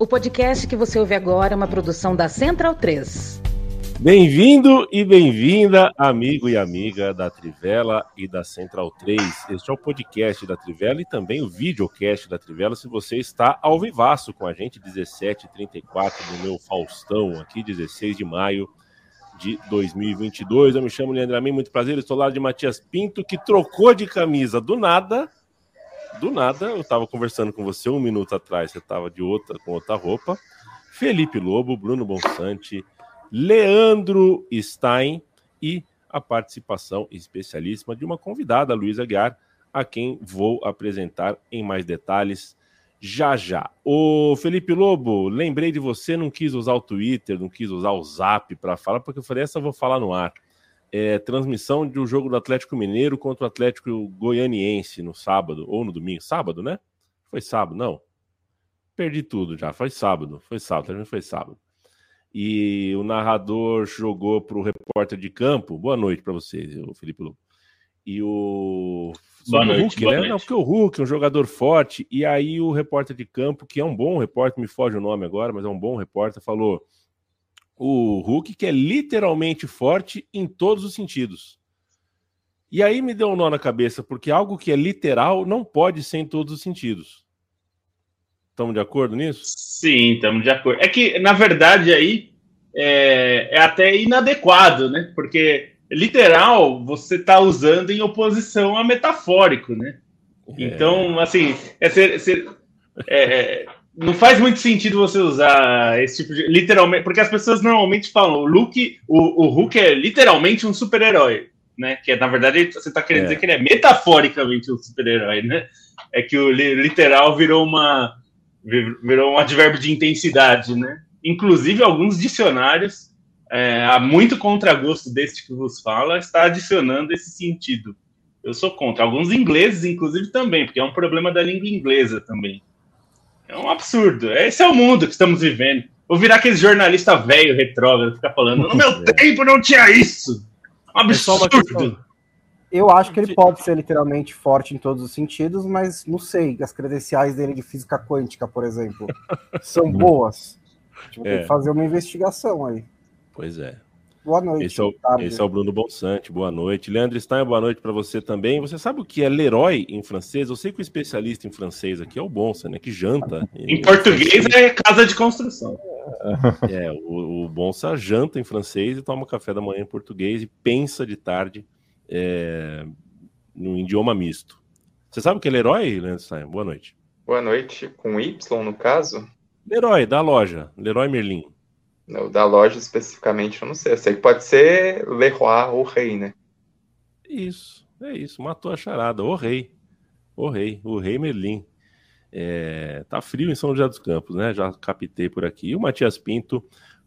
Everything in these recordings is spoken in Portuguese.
O podcast que você ouve agora é uma produção da Central 3. Bem-vindo e bem-vinda, amigo e amiga da Trivela e da Central 3. Este é o podcast da Trivela e também o videocast da Trivela. Se você está ao vivaço com a gente, 17h34 do meu Faustão, aqui, 16 de maio de 2022. Eu me chamo Leandro Amin, muito prazer. Estou lá de Matias Pinto, que trocou de camisa do nada. Do nada, eu estava conversando com você um minuto atrás, você estava de outra, com outra roupa. Felipe Lobo, Bruno Bonsante, Leandro Stein e a participação especialíssima de uma convidada, Luísa Guiar, a quem vou apresentar em mais detalhes já já. O Felipe Lobo, lembrei de você, não quis usar o Twitter, não quis usar o Zap para falar, porque eu falei, essa eu vou falar no ar. É, transmissão do jogo do Atlético Mineiro contra o Atlético Goianiense no sábado, ou no domingo. Sábado, né? Foi sábado, não. Perdi tudo já. Foi sábado, foi sábado, foi sábado e o narrador jogou para o repórter de campo. Boa noite para você, Felipe Lobo. E o. Boa noite, Hulk, boa né? noite. Não, porque o Hulk é um jogador forte. E aí o repórter de campo, que é um bom repórter, me foge o nome agora, mas é um bom repórter, falou: o Hulk que é literalmente forte em todos os sentidos. E aí me deu um nó na cabeça, porque algo que é literal não pode ser em todos os sentidos. Estamos de acordo nisso? Sim, estamos de acordo. É que, na verdade, aí é, é até inadequado, né? Porque literal você está usando em oposição a metafórico, né? Então, assim, é ser, ser- é, não faz muito sentido você usar esse tipo de. Literalmente, porque as pessoas normalmente falam, o Luke, o, o Hulk é literalmente um super-herói, né? Que é, na verdade, você está querendo É. dizer que ele é metaforicamente um super-herói, né? É que o li- literal virou uma vir- virou um advérbio de intensidade, né? Inclusive, alguns dicionários, é, há muito contragosto deste que vos fala, está adicionando esse sentido. Eu sou contra. Alguns ingleses, inclusive, também, porque é um problema da língua inglesa também. É um absurdo. Esse é o mundo que estamos vivendo. Vou virar aquele jornalista velho, retrógrado, ficar falando: no meu tempo não tinha isso. Um É absurdo. Eu acho que ele pode ser literalmente forte em todos os sentidos, mas não sei. As credenciais dele de física quântica, por exemplo, são boas. Tipo, tem É. que fazer uma investigação aí. Pois é. Boa noite. Esse é, o, tarde. esse é o Bruno Bonsante, boa noite. Leandro Stein, boa noite para você também. Você sabe o que é Leroy em francês? Eu sei que o especialista em francês aqui é o Bonsa, né? Que janta. Em português é casa de construção. É, o, o Bonsa janta em francês e toma café da manhã em português e pensa de tarde é, no idioma misto. Você sabe o que é Leroy, Leandro Stein? Boa noite. Boa noite, com Y no caso. Leroy, da loja. Leroy Merlin. Da loja especificamente, eu não sei. Eu sei que pode ser Leroy ou Rei, né? Isso, é isso. Matou a charada. O rei. O rei. O rei Merlin. É, tá frio em São José dos Campos, né? Já captei por aqui. E o Matias Pinto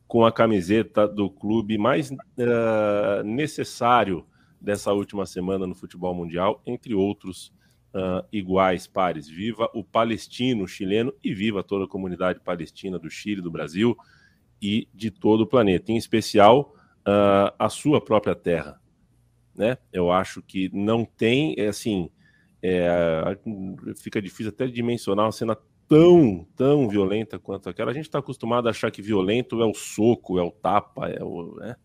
com a camiseta do clube mais eh, necessário dessa última semana no futebol mundial, entre outros ah, iguais pares. Viva o palestino chileno e viva toda a comunidade palestina do Chile, do Brasil e de todo o planeta, em especial ah, a sua própria terra né? Eu acho que não tem, é assim, é, fica difícil até dimensionar uma cena tão, tão violenta quanto aquela. A gente está acostumado a achar que violento é o soco, é o tapa, é o, né?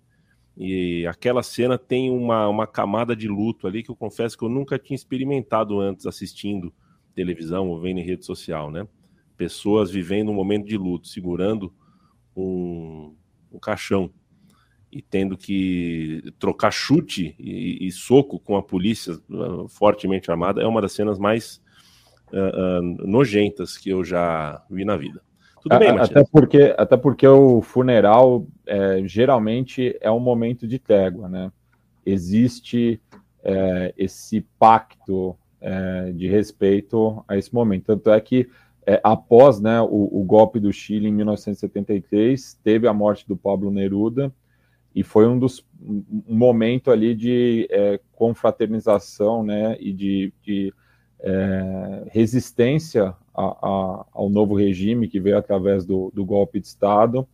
E aquela cena tem uma, uma camada de luto ali que eu confesso que eu nunca tinha experimentado antes assistindo televisão ou vendo em rede social, né? Pessoas vivendo um momento de luto, segurando um, um caixão e tendo que trocar chute e, e soco com a polícia uh, fortemente armada é uma das cenas mais uh, uh, nojentas que eu já vi na vida. Tudo bem, Matias? até porque até porque o funeral é, geralmente é um momento de trégua, né? Existe é, esse pacto é, de respeito a esse momento. Tanto é que é, após né, o, o golpe do Chile em 1973 teve a morte do Pablo Neruda e foi um dos um momento ali de é, confraternização, né, e de, de, é, resistência a- a- ao novo regime que veio através do, do golpe de Estado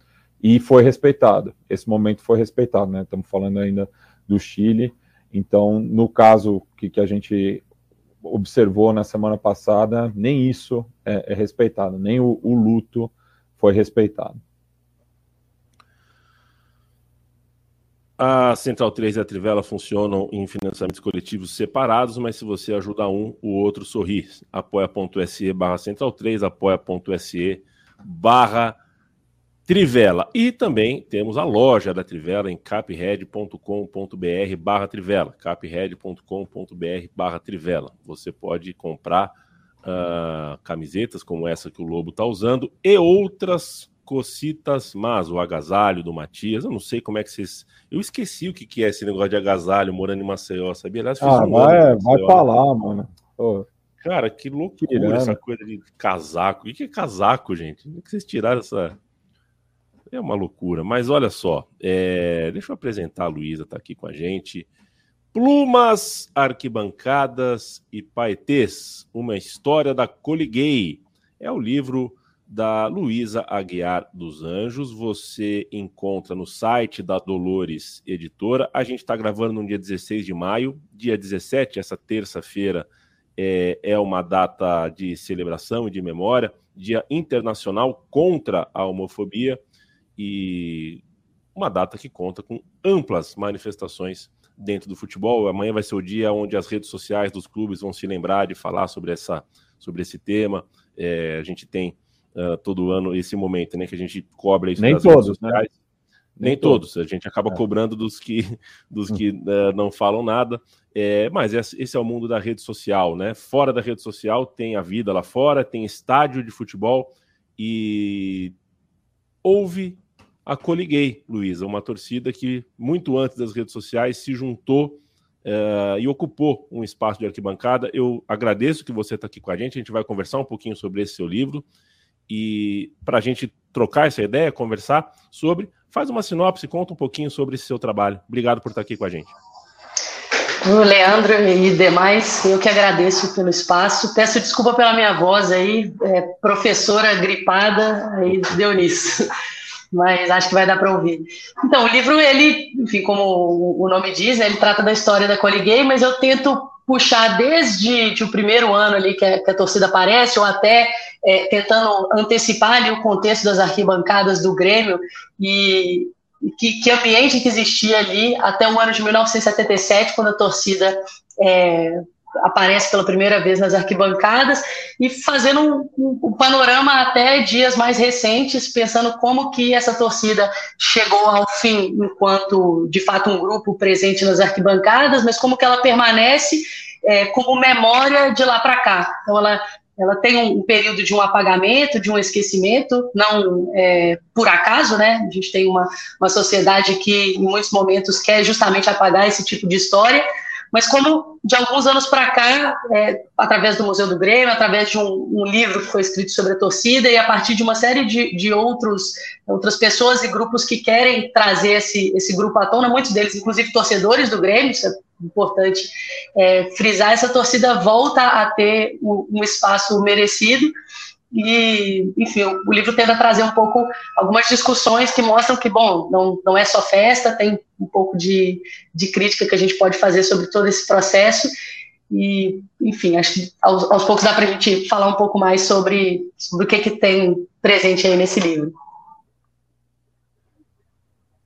e foi respeitado. Esse momento foi respeitado, né? Estamos falando ainda do Chile. Então, no caso que, que a gente observou na semana passada, nem isso é, é respeitado, nem o, o luto foi respeitado. A Central 3 e a Trivela funcionam em financiamentos coletivos separados, mas se você ajuda um, o outro sorri. apoia.se barra Central 3, apoia.se barra Trivela. E também temos a loja da Trivela em capred.com.br barra Trivela, capred.com.br barra Trivela. Você pode comprar uh, camisetas como essa que o Lobo está usando e outras cocitas mas o agasalho do Matias. Eu não sei como é que vocês. Eu esqueci o que, que é esse negócio de agasalho morando em Maceió, sabia? Aliás, ah, um vai, vai pra lá, mano. Cara, que loucura Tirando. essa coisa de casaco. O que é casaco, gente? Como é que vocês tiraram essa. É uma loucura. Mas olha só, é... deixa eu apresentar a Luísa, tá aqui com a gente. Plumas, arquibancadas e paetês. Uma história da Coliguei. É o livro da Luísa Aguiar dos Anjos. Você encontra no site da Dolores Editora. A gente está gravando no dia 16 de maio. Dia 17, essa terça-feira, é, é uma data de celebração e de memória, Dia Internacional contra a Homofobia e uma data que conta com amplas manifestações dentro do futebol. Amanhã vai ser o dia onde as redes sociais dos clubes vão se lembrar de falar sobre, essa, sobre esse tema. É, a gente tem uh, todo ano esse momento, né? Que a gente cobra isso Nem todos, né? Nem, Nem todos. todos. A gente acaba é. cobrando dos que, dos que uh, não falam nada. É, mas esse é o mundo da rede social, né? Fora da rede social tem a vida lá fora, tem estádio de futebol e houve a Coliguei, Luísa, uma torcida que muito antes das redes sociais se juntou uh, e ocupou um espaço de arquibancada. Eu agradeço que você está aqui com a gente. A gente vai conversar um pouquinho sobre esse seu livro e para a gente trocar essa ideia, conversar sobre, faz uma sinopse, conta um pouquinho sobre esse seu trabalho. Obrigado por estar aqui com a gente. Leandro e demais, eu que agradeço pelo espaço. Peço desculpa pela minha voz aí, é, professora gripada, aí deu nisso. Mas acho que vai dar para ouvir. Então, o livro, ele, enfim, como o nome diz, né, ele trata da história da Coliguei, mas eu tento puxar desde de o primeiro ano ali que a, que a torcida aparece, ou até é, tentando antecipar ali o contexto das arquibancadas do Grêmio e que, que ambiente que existia ali até o ano de 1977, quando a torcida é, aparece pela primeira vez nas arquibancadas e fazendo um, um, um, panorama até dias mais recentes, pensando como que essa torcida chegou ao fim enquanto de fato um grupo presente nas arquibancadas, mas como que ela permanece é, como memória de lá para cá. Então ela ela tem um, período de um apagamento, de um esquecimento, não é, por acaso, né? A gente tem uma, uma sociedade que, em muitos momentos, quer justamente apagar esse tipo de história, mas como de alguns anos para cá, é, através do Museu do Grêmio, através de um, um, livro que foi escrito sobre a torcida e a partir de uma série de, de outros, outras pessoas e grupos que querem trazer esse, esse grupo à tona, muitos deles, inclusive torcedores do Grêmio, isso é importante é, frisar, essa torcida volta a ter um, um espaço merecido e, enfim, o livro tenta trazer um pouco algumas discussões que mostram que, bom, não, não é só festa, tem um pouco de, de crítica que a gente pode fazer sobre todo esse processo. E, enfim, acho que aos, aos poucos dá para a gente falar um pouco mais sobre, sobre o que, que tem presente aí nesse livro.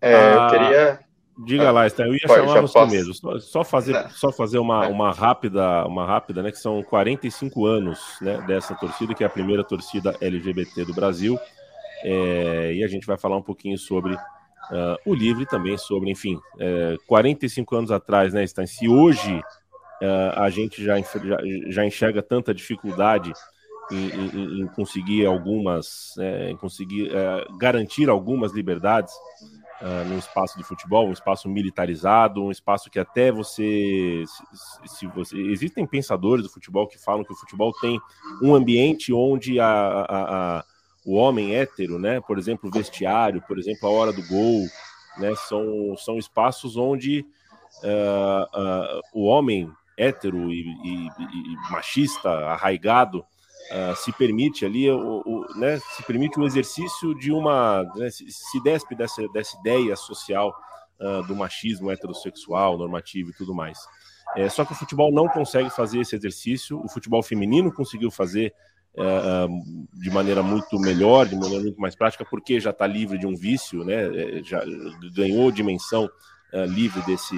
É, eu ah, queria Diga lá, Esther, eu ia chamar você posso... mesmo. Só, só, fazer, só fazer uma, uma rápida, uma rápida, né? Que são 45 anos né, dessa torcida, que é a primeira torcida LGBT do Brasil. É, e a gente vai falar um pouquinho sobre uh, o livro e também sobre, enfim, é, 45 anos atrás, né, Stein? Se hoje uh, a gente já, já, já, enxerga tanta dificuldade em, em, em conseguir algumas, é, em conseguir é, garantir algumas liberdades uh, num espaço de futebol, um espaço militarizado, um espaço que até você se, se, você. Existem pensadores do futebol que falam que o futebol tem um ambiente onde a, a, a o homem hétero, né? Por exemplo, o vestiário, por exemplo, a hora do gol, né? São, são espaços onde uh, uh, o homem hétero e, e, e machista, arraigado, Uh, se permite ali, o, o, né, se permite o exercício de uma, né, se, despe dessa, dessa ideia social uh, do machismo heterossexual, normativo e tudo mais. É, só que o futebol não consegue fazer esse exercício, o futebol feminino conseguiu fazer é, de maneira muito melhor, de maneira muito mais prática, porque já está livre de um vício, né? Já ganhou dimensão livre desse,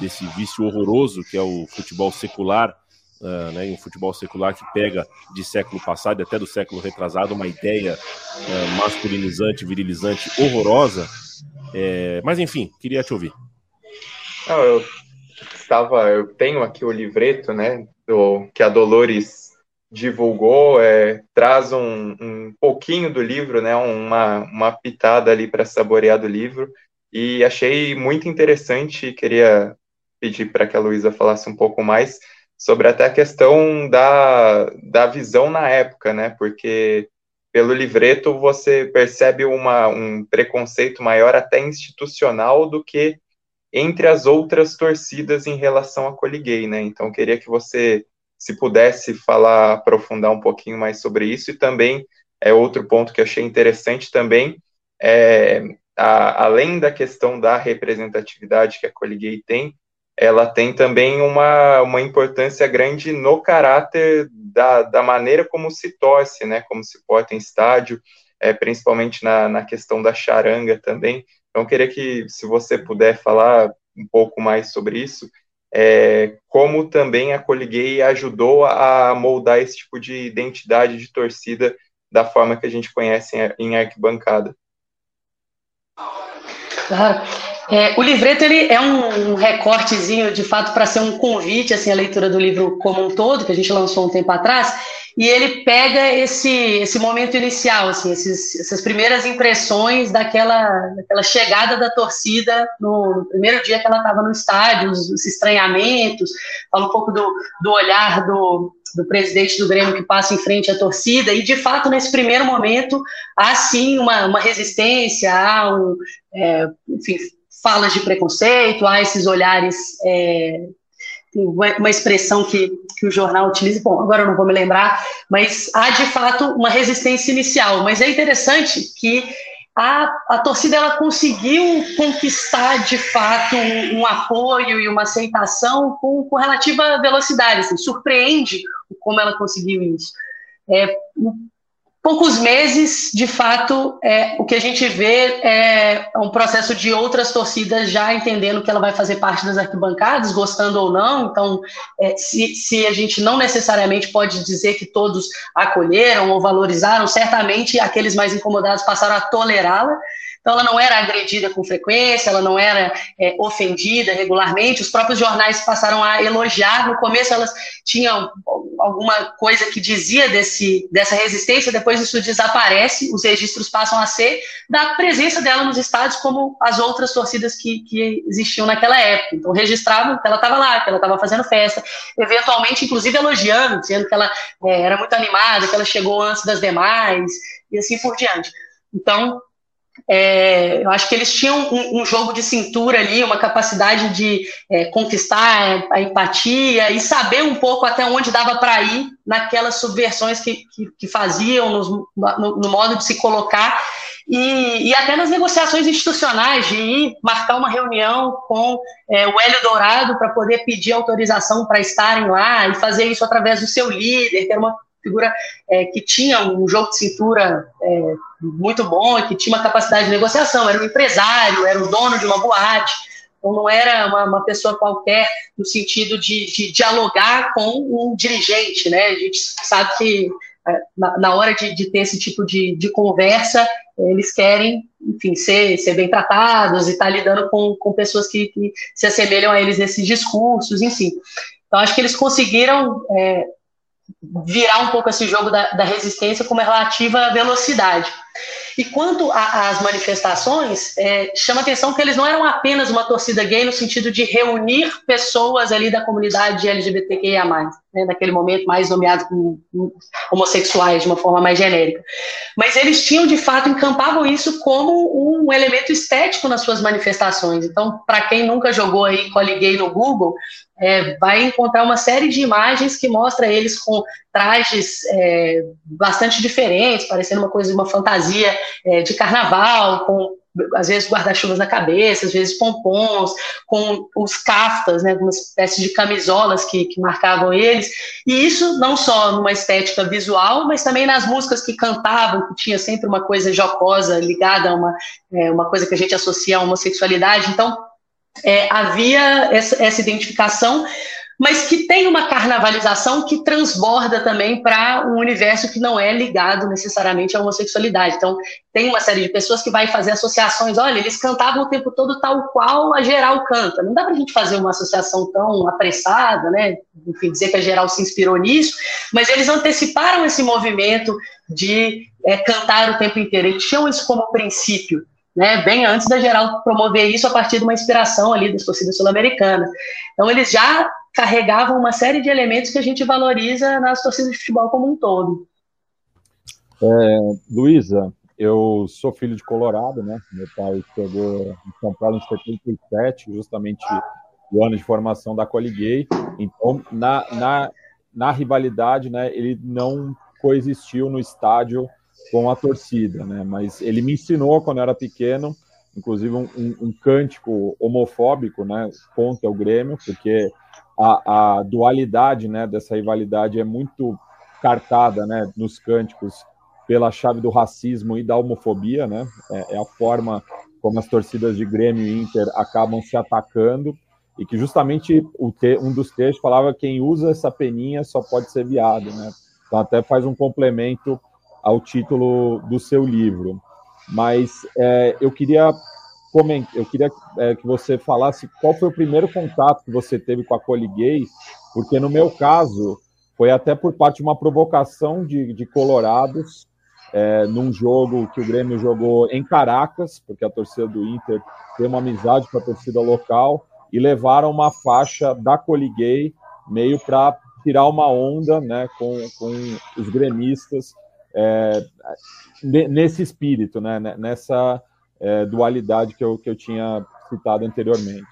desse vício horroroso que é o futebol secular, uh, né, um futebol secular que pega de século passado até do século retrasado uma ideia uh, masculinizante, virilizante, horrorosa. É, mas enfim, queria te ouvir. Não, eu estava, eu tenho aqui o livreto, né, do, que a Dolores divulgou, é, traz um, um pouquinho do livro, né, uma, uma pitada ali para saborear do livro, e achei muito interessante, queria pedir para que a Luísa falasse um pouco mais sobre até a questão da, da visão na época, né, porque pelo livreto você percebe uma, um preconceito maior até institucional do que entre as outras torcidas em relação a Coliguei, né? Então queria que você, se pudesse falar, aprofundar um pouquinho mais sobre isso e também é outro ponto que achei interessante também é a, além da questão da representatividade que a Coliguei tem, ela tem também uma, uma importância grande no caráter da, da maneira como se torce, né, como se porta em estádio, é, principalmente na, na questão da charanga também. Então, queria que, se você puder falar um pouco mais sobre isso, é, como também a Coliguei ajudou a moldar esse tipo de identidade de torcida da forma que a gente conhece em, em arquibancada. Claro. É, o livreto ele é um, recortezinho, de fato, para ser um convite assim, à leitura do livro como um todo, que a gente lançou um tempo atrás, e ele pega esse, esse momento inicial, assim, esses, essas primeiras impressões daquela, daquela chegada da torcida no, no primeiro dia que ela estava no estádio, os, os, estranhamentos, fala um pouco do, do olhar do, do presidente do Grêmio que passa em frente à torcida, e de fato, nesse primeiro momento, há sim uma, uma resistência, há um, é, enfim, falas de preconceito, há esses olhares, é, uma expressão que, que o jornal utiliza, bom, agora eu não vou me lembrar, mas há de fato uma resistência inicial. Mas é interessante que a, a torcida ela conseguiu conquistar de fato um, um apoio e uma aceitação com, com relativa velocidade. Assim, surpreende como ela conseguiu isso. É, poucos meses, de fato, é, o que a gente vê é um processo de outras torcidas já entendendo que ela vai fazer parte das arquibancadas, gostando ou não. Então, é, se, se a gente não necessariamente pode dizer que todos acolheram ou valorizaram, certamente aqueles mais incomodados passaram a tolerá-la. Então, ela não era agredida com frequência, ela não era é, ofendida regularmente. Os próprios jornais passaram a elogiar. No começo, elas tinham alguma coisa que dizia desse, dessa resistência, depois isso desaparece. Os registros passam a ser da presença dela nos estádios, como as outras torcidas que, que existiam naquela época. Então, registravam que ela estava lá, que ela estava fazendo festa, eventualmente, inclusive, elogiando, dizendo que ela é, era muito animada, que ela chegou antes das demais, e assim por diante. Então, é, eu acho que eles tinham um, um, jogo de cintura ali, uma capacidade de é, conquistar a empatia e saber um pouco até onde dava para ir naquelas subversões que, que, que faziam nos, no, no, modo de se colocar. E, e, até nas negociações institucionais de ir marcar uma reunião com é, o Hélio Dourado para poder pedir autorização para estarem lá e fazer isso através do seu líder, que era uma figura é, que tinha um jogo de cintura é, muito bom e que tinha uma capacidade de negociação, era um empresário, era o dono de uma boate, então não era uma, uma pessoa qualquer no sentido de, de, dialogar com um dirigente, né? A gente sabe que é, na, na hora de, de, ter esse tipo de, de conversa, eles querem, enfim, ser, ser bem tratados e estar tá lidando com, com pessoas que, que se assemelham a eles nesses discursos, enfim. Então, acho que eles conseguiram é, virar um pouco esse jogo da, da resistência com uma relativa velocidade. E quanto às manifestações, é, chama atenção que eles não eram apenas uma torcida gay no sentido de reunir pessoas ali da comunidade LGBTQIA+, né, naquele momento mais nomeados como homossexuais de uma forma mais genérica. Mas eles tinham, de fato, encampavam isso como um elemento estético nas suas manifestações. Então, para quem nunca jogou aí Cole Gay no Google, é, vai encontrar uma série de imagens que mostra eles com trajes é, bastante diferentes, parecendo uma coisa, uma fantasia é, de carnaval, com às vezes guarda-chuvas na cabeça, às vezes pompons, com os caftas, né, uma espécie de camisolas que, que marcavam eles, e isso não só numa estética visual, mas também nas músicas que cantavam, que tinha sempre uma coisa jocosa ligada a uma, é, uma coisa que a gente associa à homossexualidade, então é, havia essa, essa identificação, mas que tem uma carnavalização que transborda também para um universo que não é ligado necessariamente à homossexualidade. Então, tem uma série de pessoas que vai fazer associações, olha, eles cantavam o tempo todo tal qual a geral canta. Não dá para a gente fazer uma associação tão apressada, né? Enfim, dizer que a geral se inspirou nisso, mas eles anteciparam esse movimento de é, cantar o tempo inteiro. Eles tinham isso como princípio né, bem antes da geral promover isso a partir de uma inspiração ali das torcidas sul-americanas. Então, eles já carregavam uma série de elementos que a gente valoriza nas torcidas de futebol como um todo. É, Luísa, eu sou filho de Colorado, né? Meu pai chegou em São Paulo em 77, justamente o ano de formação da Coliguei. Então, na, na, na rivalidade, né, ele não coexistiu no estádio com a torcida, né? Mas ele me ensinou quando eu era pequeno, inclusive um, um, um cântico homofóbico, né? Contra o Grêmio, porque a, a, dualidade, né? Dessa rivalidade é muito cartada, né? Nos cânticos pela chave do racismo e da homofobia, né? É, é a forma como as torcidas de Grêmio e Inter acabam se atacando e que justamente te, um dos textos falava que quem usa essa peninha só pode ser viado, né? Então até faz um complemento ao título do seu livro. Mas é, eu queria eu queria é, que você falasse qual foi o primeiro contato que você teve com a Coliguei, porque no meu caso foi até por parte de uma provocação de, de colorados é, num jogo que o Grêmio jogou em Caracas, porque a torcida do Inter tem uma amizade com a torcida local, e levaram uma faixa da Coliguei meio para tirar uma onda né, com, com os gremistas é, nesse espírito, né, nessa é, dualidade que eu, que eu tinha citado anteriormente.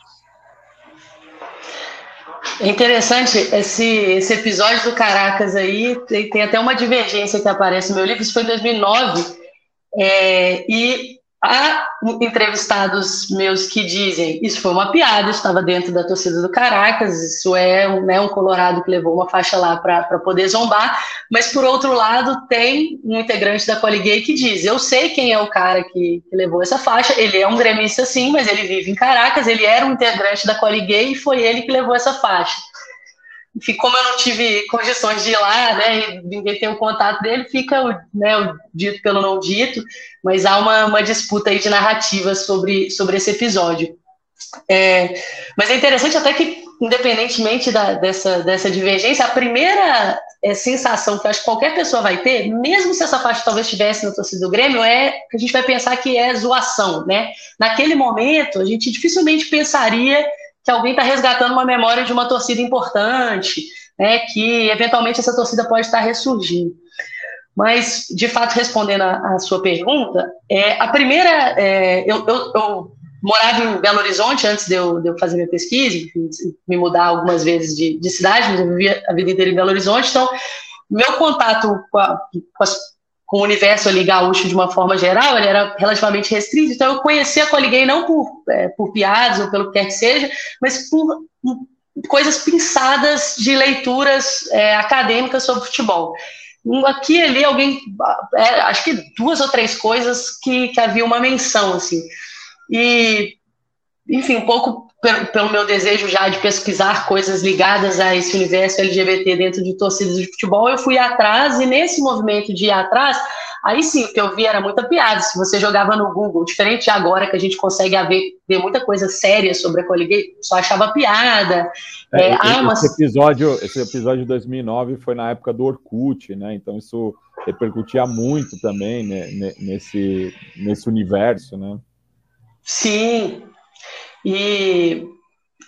É interessante esse, esse episódio do Caracas aí, tem, tem até uma divergência que aparece no meu livro, isso foi em 2009, é, e Há entrevistados meus que dizem isso foi uma piada, estava dentro da torcida do Caracas, isso é um, né, um colorado que levou uma faixa lá para poder zombar, mas por outro lado tem um integrante da Coliguei que diz, eu sei quem é o cara que, que, levou essa faixa, ele é um gremista sim, mas ele vive em Caracas, ele era um integrante da Coliguei e foi ele que levou essa faixa enfim, como eu não tive condições de ir lá, né, e ninguém tem o contato dele, fica né, o dito pelo não dito, mas há uma, uma disputa aí de narrativas sobre, sobre esse episódio. É, mas é interessante até que, independentemente da, dessa, dessa divergência, a primeira é, sensação que acho que qualquer pessoa vai ter, mesmo se essa faixa talvez estivesse na torcida do Grêmio, é que a gente vai pensar que é zoação, né? Naquele momento, a gente dificilmente pensaria que alguém está resgatando uma memória de uma torcida importante, né, que eventualmente essa torcida pode estar ressurgindo. Mas, de fato, respondendo a sua pergunta, é, a primeira, é, eu, eu, eu, morava em Belo Horizonte antes de eu, de eu fazer minha pesquisa, me mudar algumas vezes de, de cidade, mas eu vivia a vida inteira em Belo Horizonte, então meu contato com, a, com as com o universo ali gaúcho de uma forma geral, ele era relativamente restrito, então eu conhecia a Coliguei não por, é, por piadas ou pelo que quer que seja, mas por coisas pensadas de leituras é, acadêmicas sobre futebol. Aqui e ali alguém, é, acho que duas ou três coisas que, que havia uma menção, assim. E, enfim, um pouco pelo, pelo, meu desejo já de pesquisar coisas ligadas a esse universo LGBT dentro de torcidas de futebol, eu fui atrás e nesse movimento de ir atrás, aí sim, o que eu vi era muita piada. Se você jogava no Google, diferente de agora que a gente consegue ver, ver muita coisa séria sobre a Coliguei, só achava piada. É, é, esse, mas... episódio, esse episódio de 2009 foi na época do Orkut, né? Então isso repercutia muito também né, nesse, nesse universo, né? Sim, e,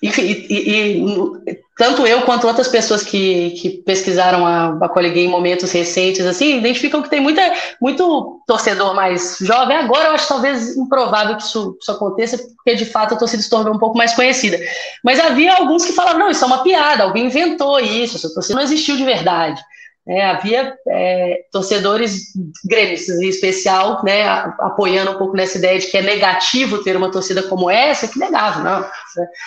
enfim, e, e, tanto eu quanto outras pessoas que, que pesquisaram a, a Coliguei em momentos recentes, assim, identificam que tem muita, muito torcedor mais jovem. Agora eu acho talvez improvável que isso, isso aconteça, porque de fato a torcida se tornou um pouco mais conhecida. Mas havia alguns que falavam, não, isso é uma piada, alguém inventou isso, essa torcida não existiu de verdade. Né, havia é, torcedores gremistas em especial, né, apoiando um pouco nessa ideia de que é negativo ter uma torcida como essa, que negava, não,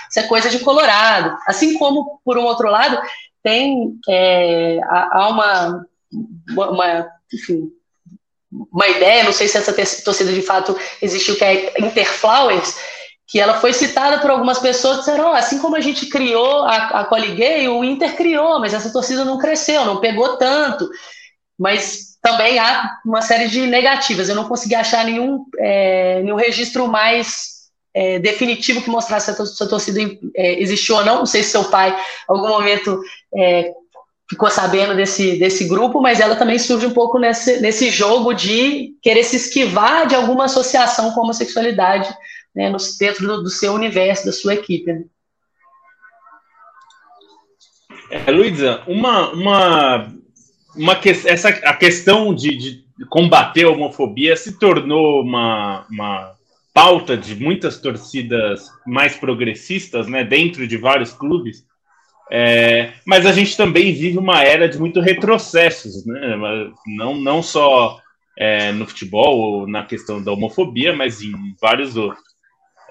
isso é coisa de Colorado. Assim como, por um outro lado, tem é, há uma, uma, enfim, uma ideia, não sei se essa torcida de fato existiu, que é Interflowers, que ela foi citada por algumas pessoas que disseram, oh, assim como a gente criou a, a Coligay, o Inter criou, mas essa torcida não cresceu, não pegou tanto. Mas também há uma série de negativas. Eu não consegui achar nenhum, é, nenhum registro mais é, definitivo que mostrasse se a torcida é, existiu ou não. Não sei se seu pai, em algum momento, é, ficou sabendo desse, desse grupo, mas ela também surge um pouco nesse, nesse jogo de querer se esquivar de alguma associação com a homossexualidade né, no, dentro do, do, seu universo, da sua equipe. Né? É, Luísa, uma, uma, uma que, essa, a questão de, de, combater a homofobia se tornou uma, uma pauta de muitas torcidas mais progressistas, né, dentro de vários clubes, é, mas a gente também vive uma era de muito retrocessos, né, não, não só é, no futebol ou na questão da homofobia, mas em vários outros.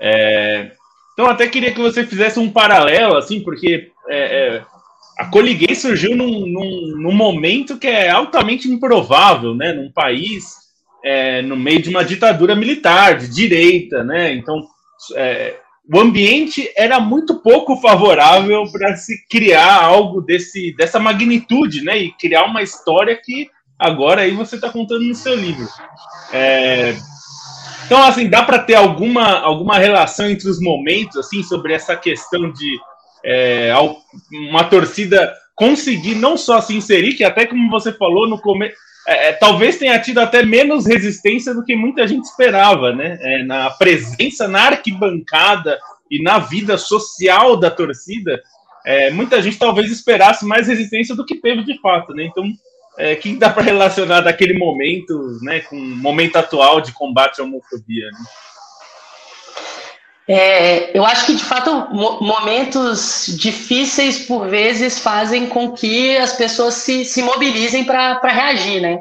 É, então, até queria que você fizesse um paralelo, assim, porque é, é, a Coliguei surgiu num, num, num, momento que é altamente improvável, né? Num país é, no meio de uma ditadura militar, de direita, né? Então, é, o ambiente era muito pouco favorável para se criar algo desse, dessa magnitude, né? E criar uma história que agora aí você está contando no seu livro. É, então, assim, dá para ter alguma, alguma relação entre os momentos, assim, sobre essa questão de é, uma torcida conseguir não só se inserir, que até como você falou no começo, é, é, talvez tenha tido até menos resistência do que muita gente esperava, né? É, na presença na arquibancada e na vida social da torcida, é, muita gente talvez esperasse mais resistência do que teve de fato, né? Então, é, que dá para relacionar daquele momento, né, com o momento atual de combate à homofobia? Né? É, eu acho que, de fato, momentos difíceis, por vezes, fazem com que as pessoas se, se mobilizem para reagir, né?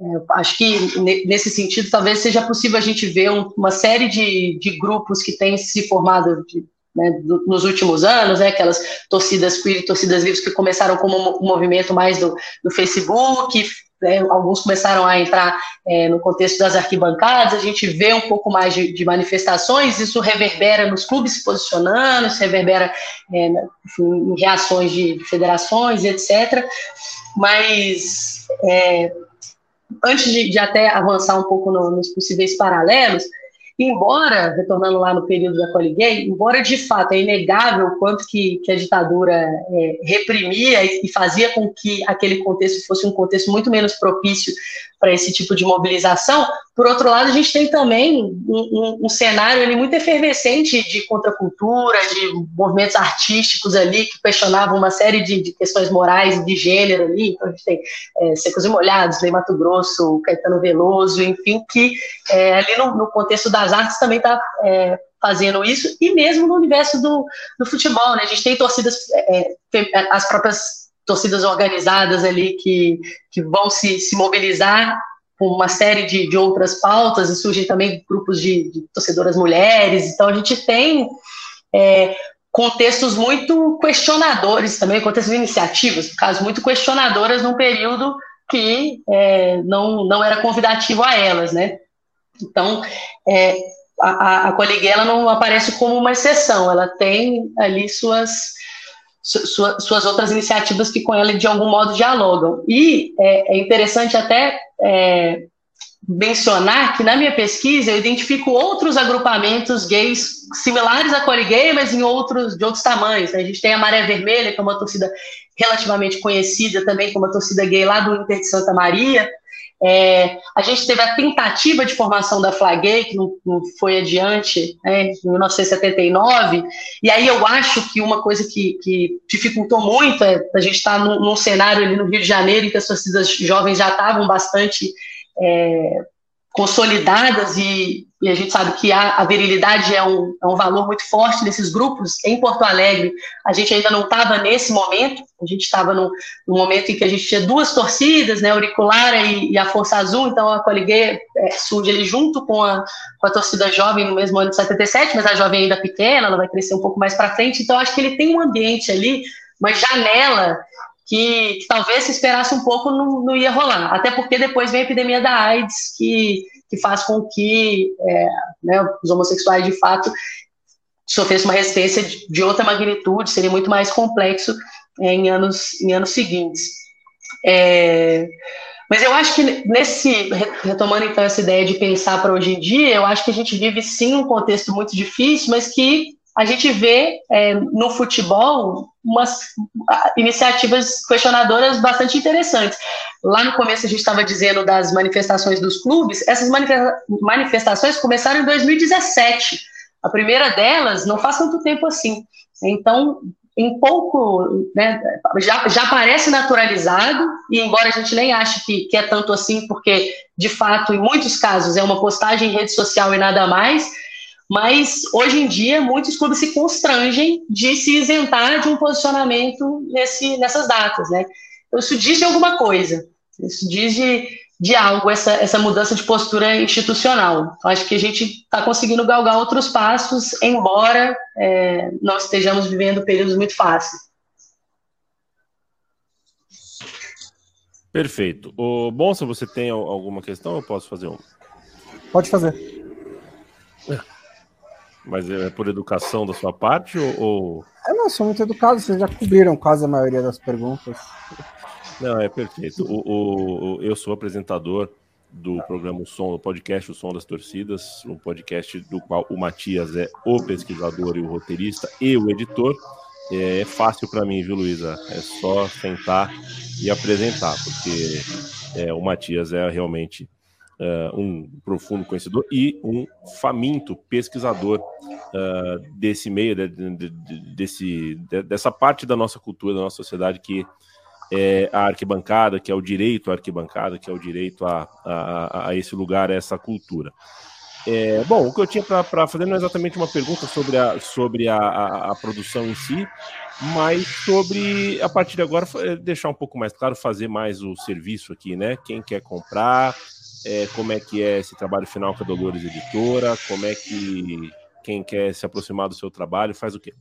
É, acho que, nesse sentido, talvez seja possível a gente ver um, uma série de, de grupos que têm se formado de, né, nos últimos anos, né, aquelas torcidas queer, torcidas livres que começaram como um movimento mais do, do Facebook, né, alguns começaram a entrar é, no contexto das arquibancadas, a gente vê um pouco mais de, de manifestações, isso reverbera nos clubes se posicionando, isso reverbera é, enfim, em reações de, de, federações, etc. Mas é, antes de, de, até avançar um pouco no, nos possíveis paralelos, embora, retornando lá no período da Coliguei, embora de fato é inegável o quanto que, que a ditadura é, reprimia e, e fazia com que aquele contexto fosse um contexto muito menos propício para esse tipo de mobilização. Por outro lado, a gente tem também um, um, um cenário ali muito efervescente de contracultura, de movimentos artísticos ali que questionavam uma série de, de questões morais e de gênero ali. Então, a gente tem é, Secos e Molhados, Mato Grosso, Caetano Veloso, enfim, que é, ali no, no, contexto das artes também está é, fazendo isso, e mesmo no universo do, do futebol, né? A gente tem torcidas, é, é, as próprias torcidas organizadas ali que, que vão se, se mobilizar com uma série de, de outras pautas, e surgem também grupos de, de torcedoras mulheres, então a gente tem é, contextos muito questionadores também, contextos de iniciativas, no caso, muito questionadoras num período que é, não, não era convidativo a elas, né? Então, é, a, a, a não aparece como uma exceção, ela tem ali suas, sua, suas outras iniciativas que com ela de algum modo dialogam. E é, é interessante até é, mencionar que na minha pesquisa eu identifico outros agrupamentos gays similares à Gay, mas em outros, de outros tamanhos. Né? A gente tem a Maré Vermelha, que é uma torcida relativamente conhecida também como uma torcida gay lá do Inter de Santa Maria, é, a gente teve a tentativa de formação da Flaguei, que não, não foi adiante, né, em 1979, e aí eu acho que uma coisa que, que dificultou muito é a gente estar tá num, num, cenário ali no Rio de Janeiro em que as torcidas jovens já estavam bastante é, consolidadas e, e, a gente sabe que a, a virilidade é um, é um, valor muito forte nesses grupos. Em Porto Alegre, a gente ainda não estava nesse momento, a gente estava no, no, momento em que a gente tinha duas torcidas, né, Auricular e, e a Força Azul, então a Coliguei é, surge ali junto com a, com a torcida jovem no mesmo ano de 77, mas a jovem ainda pequena, ela vai crescer um pouco mais para frente, então acho que ele tem um ambiente ali, uma janela que, que, talvez se esperasse um pouco não, não, ia rolar. Até porque depois vem a epidemia da AIDS, que, que faz com que é, né, os homossexuais, de fato, sofressem uma resistência de, de, outra magnitude, seria muito mais complexo é, em, anos, em anos seguintes. É, mas eu acho que nesse, retomando então essa ideia de pensar para hoje em dia, eu acho que a gente vive sim um contexto muito difícil, mas que a gente vê é, no futebol umas iniciativas questionadoras bastante interessantes. Lá no começo a gente estava dizendo das manifestações dos clubes, essas manifestações começaram em 2017. A primeira delas não faz tanto tempo assim. Então, em pouco, né, já, já parece naturalizado, e embora a gente nem ache que, que é tanto assim, porque, de fato, em muitos casos é uma postagem em rede social e nada mais, mas hoje em dia muitos clubes se constrangem de se isentar de um posicionamento nesse, nessas datas, né? Então, isso diz de alguma coisa, isso diz de, de algo, essa, essa mudança de postura institucional. Então, acho que a gente está conseguindo galgar outros passos, embora é, nós estejamos vivendo períodos muito fáceis. Perfeito. O Bonsa, você tem alguma questão? Eu posso fazer uma? Pode fazer. Mas é por educação da sua parte ou. Eu não sou muito educado, vocês já cobriram quase a maioria das perguntas. Não, é perfeito. O, o, eu sou apresentador do programa o Som, do podcast O Som das Torcidas, um podcast do qual o Matias é o pesquisador e o roteirista e o editor. É, é fácil para mim, viu, Luísa? É só sentar e apresentar, porque é, o Matias é realmente uh, um profundo conhecedor e um faminto pesquisador uh, desse meio, de, de, de, desse, dessa parte da nossa cultura, da nossa sociedade que é a arquibancada, que é o direito à arquibancada, que é o direito a, a, a esse lugar, a essa cultura. É, bom, o que eu tinha para fazer não é exatamente uma pergunta sobre, a, sobre a, a, a, produção em si, mas sobre, a partir de agora, deixar um pouco mais claro, fazer mais o serviço aqui, né? Quem quer comprar, é, como é que é esse trabalho final com a Dolores Editora, como é que quem quer se aproximar do seu trabalho faz o quê?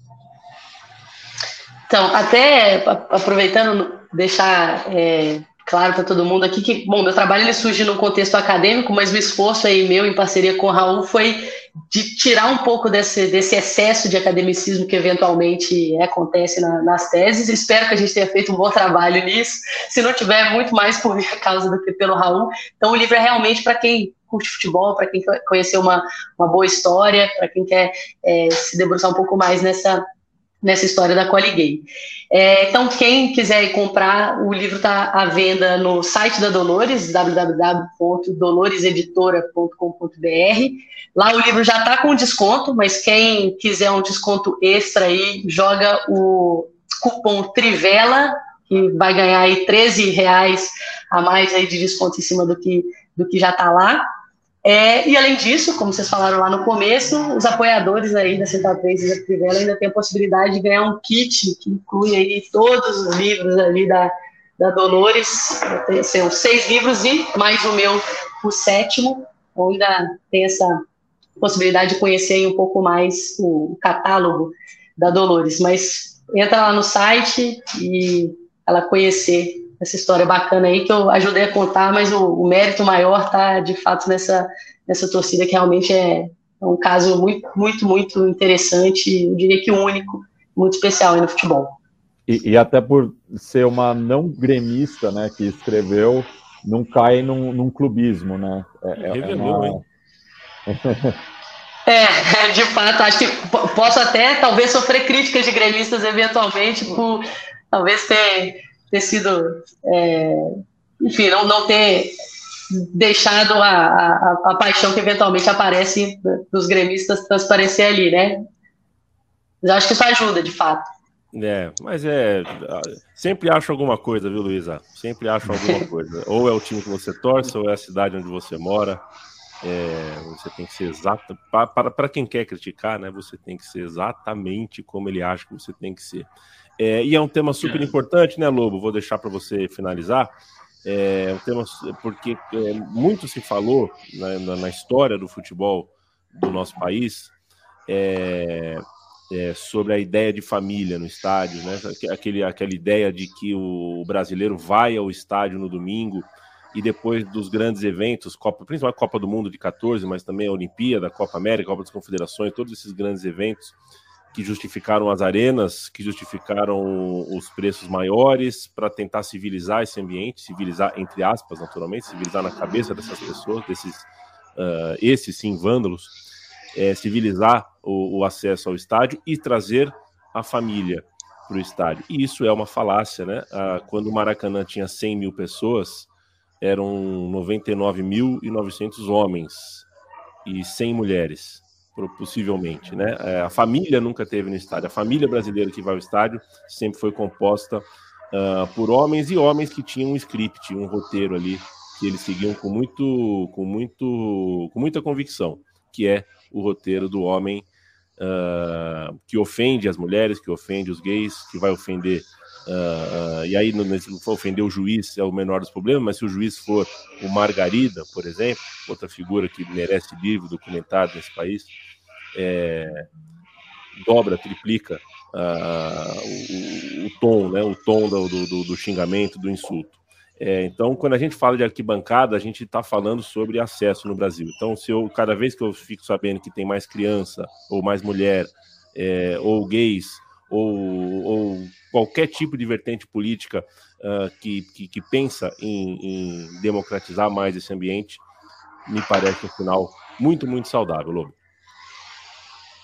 Então, até aproveitando, deixar é, claro para todo mundo aqui que, bom, meu trabalho ele surge num contexto acadêmico, mas o esforço aí meu, em parceria com o Raul, foi de tirar um pouco desse, desse excesso de academicismo que eventualmente acontece na, nas teses. Espero que a gente tenha feito um bom trabalho nisso. Se não tiver, muito mais por minha causa do que pelo Raul. Então, o livro é realmente para quem curte futebol, para quem quer conhecer uma, uma boa história, para quem quer é, se debruçar um pouco mais nessa, nessa história da Coli Gay. É, então, quem quiser comprar, o livro está à venda no site da Dolores, www.doloreseditora.com.br. Lá o livro já está com desconto, mas quem quiser um desconto extra aí, joga o cupom Trivela, que vai ganhar aí 13 reais a mais aí de desconto em cima do que, do que já está lá. É, e além disso, como vocês falaram lá no começo, os apoiadores aí da Central 3 e da Trivela ainda têm a possibilidade de ganhar um kit que inclui aí todos os livros ali da, da Dolores, são seis livros e mais o meu, o sétimo, ainda tem essa possibilidade de conhecer um pouco mais o catálogo da Dolores. Mas entra lá no site e ela conhecer essa história bacana aí que eu ajudei a contar, mas o, o mérito maior está de fato nessa, nessa torcida que realmente é, é um caso muito, muito, muito interessante, eu diria que único, muito especial aí no futebol. E, e até por ser uma não gremista, né, que escreveu, não cai num, num clubismo, né? É, é, é uma... É, de fato, acho que posso até talvez sofrer críticas de gremistas eventualmente por talvez ter ter sido, é, enfim, não, não ter deixado a, a, a, paixão que eventualmente aparece dos gremistas transparecer ali, né? Mas acho que isso ajuda, de fato. É, mas é. Sempre acho alguma coisa, viu, Luísa? Sempre acho alguma coisa. ou é o time que você torce, ou é a cidade onde você mora. É, você tem que ser exato. Para quem quer criticar, né, você tem que ser exatamente como ele acha que você tem que ser. É, e é um tema super importante, né, Lobo? Vou deixar para você finalizar. É um tema porque é, muito se falou né, na, na, história do futebol do nosso país é, é, sobre a ideia de família no estádio, né? Aquele, aquela ideia de que o brasileiro vai ao estádio no domingo e depois dos grandes eventos, Copa, principalmente a Copa do Mundo de 14, mas também a Olimpíada, a Copa América, a Copa das Confederações, todos esses grandes eventos que justificaram as arenas, que justificaram os preços maiores para tentar civilizar esse ambiente, civilizar entre aspas, naturalmente, civilizar na cabeça dessas pessoas, desses uh, esses sim vândalos, é, civilizar o, o acesso ao estádio e trazer a família para o estádio. E isso é uma falácia, né? Ah, quando o Maracanã tinha 100 mil pessoas, eram 99.900 homens e 100 mulheres possivelmente, né? É, a família nunca teve no estádio. A família brasileira que vai ao estádio sempre foi composta uh, por homens e homens que tinham um script, um roteiro ali que eles seguiam com muito, com muito, com muita convicção, que é o roteiro do homem uh, que ofende as mulheres, que ofende os gays, que vai ofender Uh, uh, e aí, se for ofender o juiz, é o menor dos problemas, mas se o juiz for o Margarida, por exemplo, outra figura que merece livro documentado nesse país, é, dobra, triplica uh, o, o, tom, né, o tom do, do, do xingamento, do insulto. É, então, quando a gente fala de arquibancada, a gente está falando sobre acesso no Brasil. Então, se eu, cada vez que eu fico sabendo que tem mais criança, ou mais mulher, é, ou gays, ou, ou, qualquer tipo de vertente política uh, que, que, que, pensa em, em democratizar mais esse ambiente, me parece um sinal muito, muito saudável, Lobo.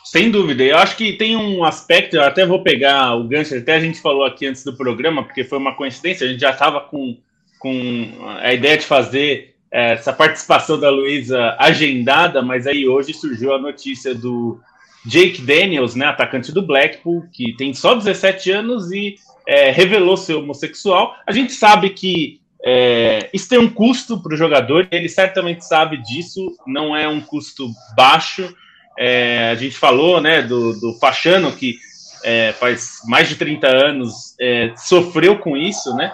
Sem dúvida. Eu acho que tem um aspecto, eu até vou pegar o gancho, até a gente falou aqui antes do programa, porque foi uma coincidência, a gente já estava com, com a ideia de fazer é, essa participação da Luísa agendada, mas aí hoje surgiu a notícia do Jake Daniels, né, atacante do Blackpool, que tem só 17 anos e é, revelou ser homossexual. A gente sabe que é, isso tem um custo para o jogador, ele certamente sabe disso, não é um custo baixo. É, a gente falou né, do, do Fachano, que é, faz mais de 30 anos é, sofreu com isso, né?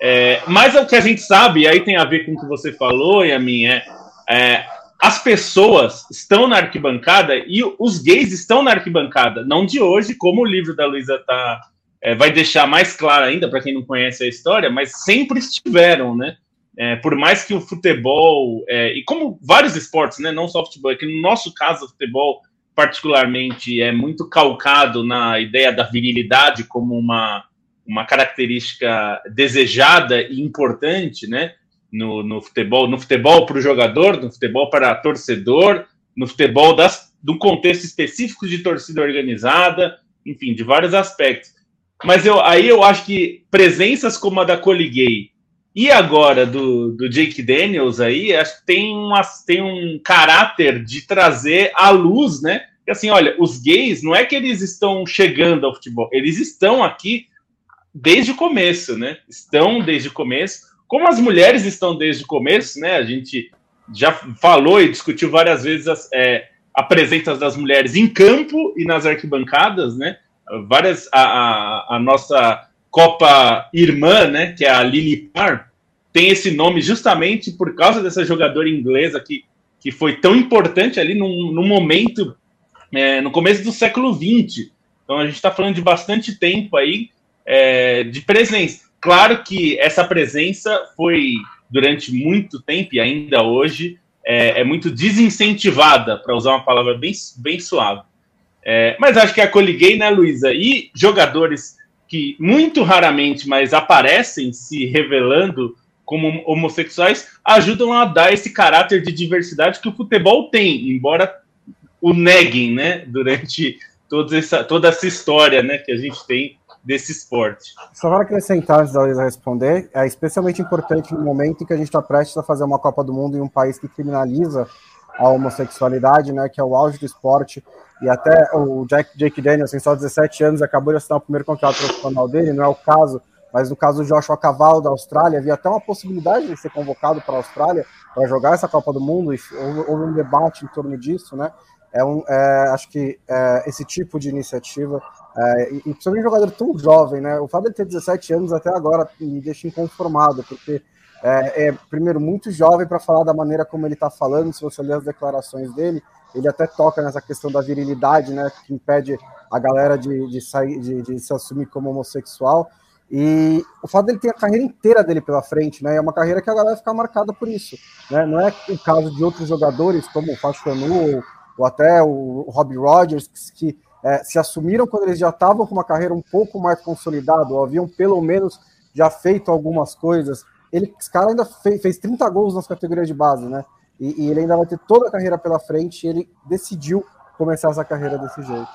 É, mas o que a gente sabe, aí tem a ver com o que você falou, e a minha é, as pessoas estão na arquibancada e os gays estão na arquibancada, não de hoje, como o livro da Luísa tá, é, vai deixar mais claro ainda para quem não conhece a história, mas sempre estiveram, né? É, por mais que o futebol, é, e como vários esportes, né, não só o futebol, é que no nosso caso o futebol particularmente é muito calcado na ideia da virilidade como uma, uma característica desejada e importante, né, no, no futebol, no futebol para o jogador, no futebol para torcedor, no futebol das, do contexto específico de torcida organizada, enfim, de vários aspectos. Mas eu, aí eu acho que presenças como a da Coliguei e agora do, do Jake Daniels aí, acho que tem, uma, tem um caráter de trazer à luz, né? Que assim, olha, os gays não é que eles estão chegando ao futebol, eles estão aqui desde o começo, né? Estão desde o começo. Como as mulheres estão desde o começo, né? A gente já falou e discutiu várias vezes as, é, a presença das mulheres em campo e nas arquibancadas, né? Várias a, a, a nossa Copa Irmã, né, que é a Lily Parr, tem esse nome justamente por causa dessa jogadora inglesa que, que foi tão importante ali num, num momento, é, no começo do século XX. Então a gente está falando de bastante tempo aí é, de presença. Claro que essa presença foi durante muito tempo e ainda hoje é, é muito desincentivada, para usar uma palavra bem, bem suave. É, mas acho que a coliguei, né, Luísa? E jogadores que muito raramente, mas aparecem se revelando como homossexuais, ajudam a dar esse caráter de diversidade que o futebol tem, embora o neguem, né, durante toda essa, toda essa história, né, que a gente tem desse esporte. Só para acrescentar antes da Luísa responder, é especialmente importante no momento em que a gente está prestes a fazer uma Copa do Mundo em um país que criminaliza a homossexualidade, né, que é o auge do esporte, e até o Jack, Jake Daniels só 17 anos, acabou de assinar o primeiro contrato profissional dele, não é o caso, mas no caso do Joshua Cavallo da Austrália, havia até uma possibilidade de ser convocado para a Austrália, para jogar essa Copa do Mundo, e houve, houve um debate em torno disso, né? É um, é, acho que é, esse tipo de iniciativa, é, e, principalmente um jogador tão jovem, né? O ele ter 17 anos até agora me deixa inconformado, porque é, é primeiro, muito jovem para falar da maneira como ele está falando, se você ler as declarações dele, ele até toca nessa questão da virilidade, né? Que impede a galera de, de sair, de, de se assumir como homossexual. E o fato dele ter a carreira inteira dele pela frente, né? É uma carreira que a galera vai ficar marcada por isso. Né? Não é o caso de outros jogadores, como o Fachanu ou, ou até o, Robbie Rogers, que, que é, se assumiram quando eles já estavam com uma carreira um pouco mais consolidada, ou haviam pelo menos já feito algumas coisas. Ele, esse cara ainda fez, fez 30 gols nas categorias de base, né? E, e, ele ainda vai ter toda a carreira pela frente. Ele decidiu começar essa carreira desse jeito.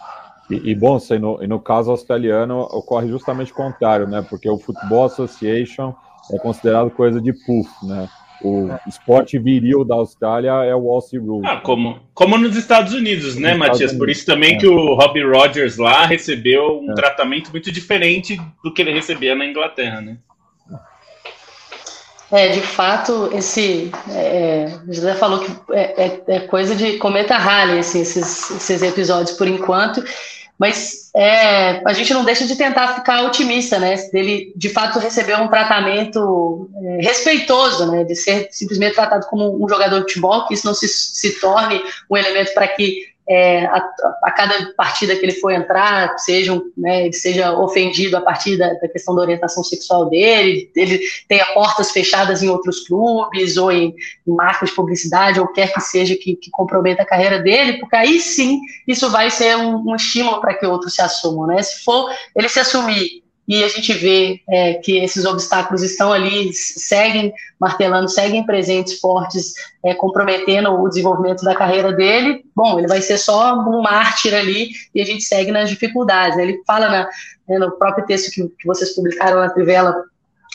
E, e bom, e no, e no caso australiano ocorre justamente o contrário, né? Porque o Football Association é considerado coisa de puff, né? O é. esporte viril da Austrália é o Aussie Rule. Ah, como, como nos Estados Unidos, né, Matias? Por isso também é. que o Robbie Rogers lá recebeu um é. tratamento muito diferente do que ele recebia na Inglaterra, né? É, de fato, esse. É, o José falou que é, é, é, coisa de cometa Halley, assim, esses, esses episódios por enquanto, mas é, a gente não deixa de tentar ficar otimista, né? Dele de fato receber um tratamento é, respeitoso, né? De ser simplesmente tratado como um jogador de futebol, que isso não se, se torne um elemento para que é, a, a, cada partida que ele for entrar, seja, né, seja ofendido a partir da, da, questão da orientação sexual dele, ele tenha portas fechadas em outros clubes ou em, em marcas de publicidade ou quer que seja que, que, comprometa a carreira dele, porque aí sim isso vai ser um, um estímulo para que outros se assumam. Né? Se for ele se assumir e a gente vê é, que esses obstáculos estão ali, seguem martelando, seguem presentes, fortes, é, comprometendo o desenvolvimento da carreira dele, bom, ele vai ser só um mártir ali e a gente segue nas dificuldades. Ele fala na, né, no próprio texto que, que vocês publicaram na Trivela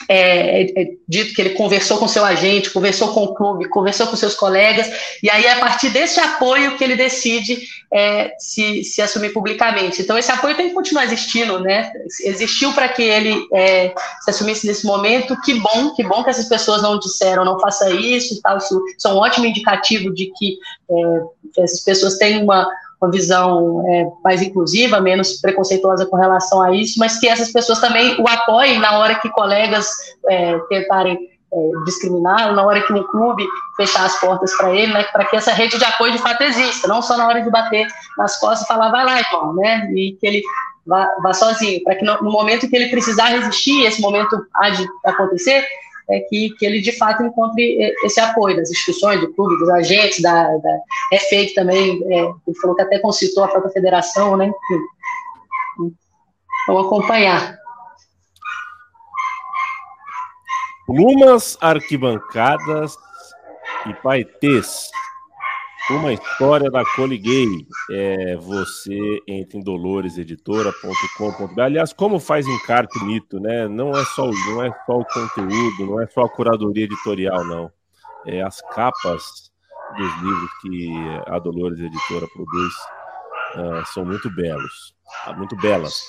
é, é, é, dito que ele conversou com seu agente, conversou com o clube, conversou com seus colegas, e aí é a partir desse apoio que ele decide é, se, se assumir publicamente. Então, esse apoio tem que continuar existindo, né? Existiu para que ele é, se assumisse nesse momento. Que bom, que bom que essas pessoas não disseram, não faça isso e tal. Isso, isso é um ótimo indicativo de que é, essas pessoas têm uma, uma visão é, mais inclusiva, menos preconceituosa com relação a isso, mas que essas pessoas também o apoiem na hora que colegas é, tentarem é, discriminar, na hora que um clube fechar as portas para ele, né, para que essa rede de apoio de fato exista, não só na hora de bater nas costas e falar, vai lá, irmão, né, e que ele vá, vá sozinho, para que no, no momento que ele precisar resistir, esse momento há de acontecer, é que, que ele de fato encontre é, esse apoio das instituições, do clube, dos agentes, da, da FA, que também, é, ele falou que até consultou a própria federação, né? Enfim, acompanhar. Plumas, arquibancadas e paetês uma história da Coliguei. É, você entra em doloreseditora.com.br. Aliás, como faz encarte mito, né? Não é só não é só o conteúdo, não é só a curadoria editorial, não. É as capas dos livros que a Dolores Editora produz uh, são muito belos, tá? muito belas.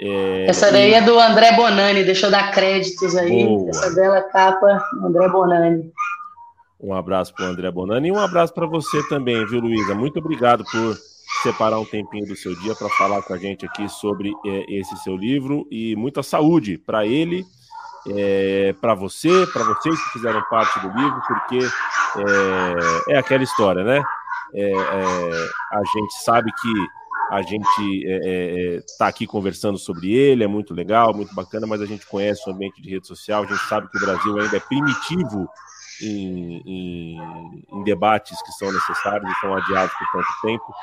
É, Essa daí e... é do André Bonani, deixa eu dar créditos aí. Boa. Essa bela capa, André Bonani. Um abraço para o André Bonani e um abraço para você também, viu, Luísa? Muito obrigado por separar um tempinho do seu dia para falar com a gente aqui sobre é, esse seu livro e muita saúde para ele, é, para você, para vocês que fizeram parte do livro, porque é, é aquela história, né? É, é, a gente sabe que a gente está aqui conversando sobre ele, é muito legal, muito bacana, mas a gente conhece o ambiente de rede social, a gente sabe que o Brasil ainda é primitivo em, em, em, debates que são necessários e são adiados por tanto tempo.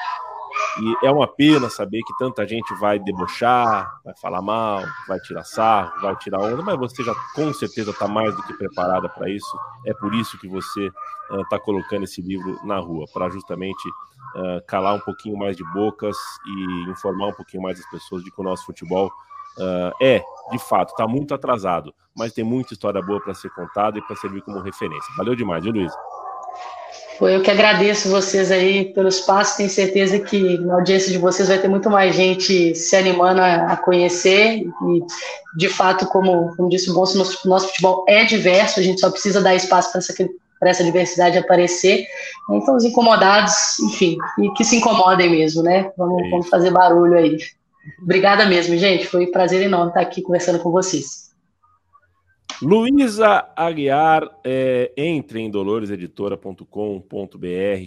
E é uma pena saber que tanta gente vai debochar, vai falar mal, vai tirar sarro, vai tirar onda, mas você já com certeza está mais do que preparada para isso. É por isso que você está uh, colocando esse livro na rua, para justamente uh, calar um pouquinho mais de bocas e informar um pouquinho mais as pessoas de que o nosso futebol Uh, é, de fato, está muito atrasado, mas tem muita história boa para ser contada e para servir como referência. Valeu demais, viu, Luiz? Foi eu que agradeço vocês aí pelo espaço. Tenho certeza que na audiência de vocês vai ter muito mais gente se animando a, a conhecer. E, de fato, como, como disse o Bonso, nosso, nosso futebol é diverso, a gente só precisa dar espaço para essa essa diversidade aparecer. Então, os incomodados, enfim, e que se incomodem mesmo, né? Vamos, é vamos fazer barulho aí. Obrigada mesmo, gente. Foi um prazer enorme estar aqui conversando com vocês. Luísa Aguiar, é, entre em doloreseditora.com.br,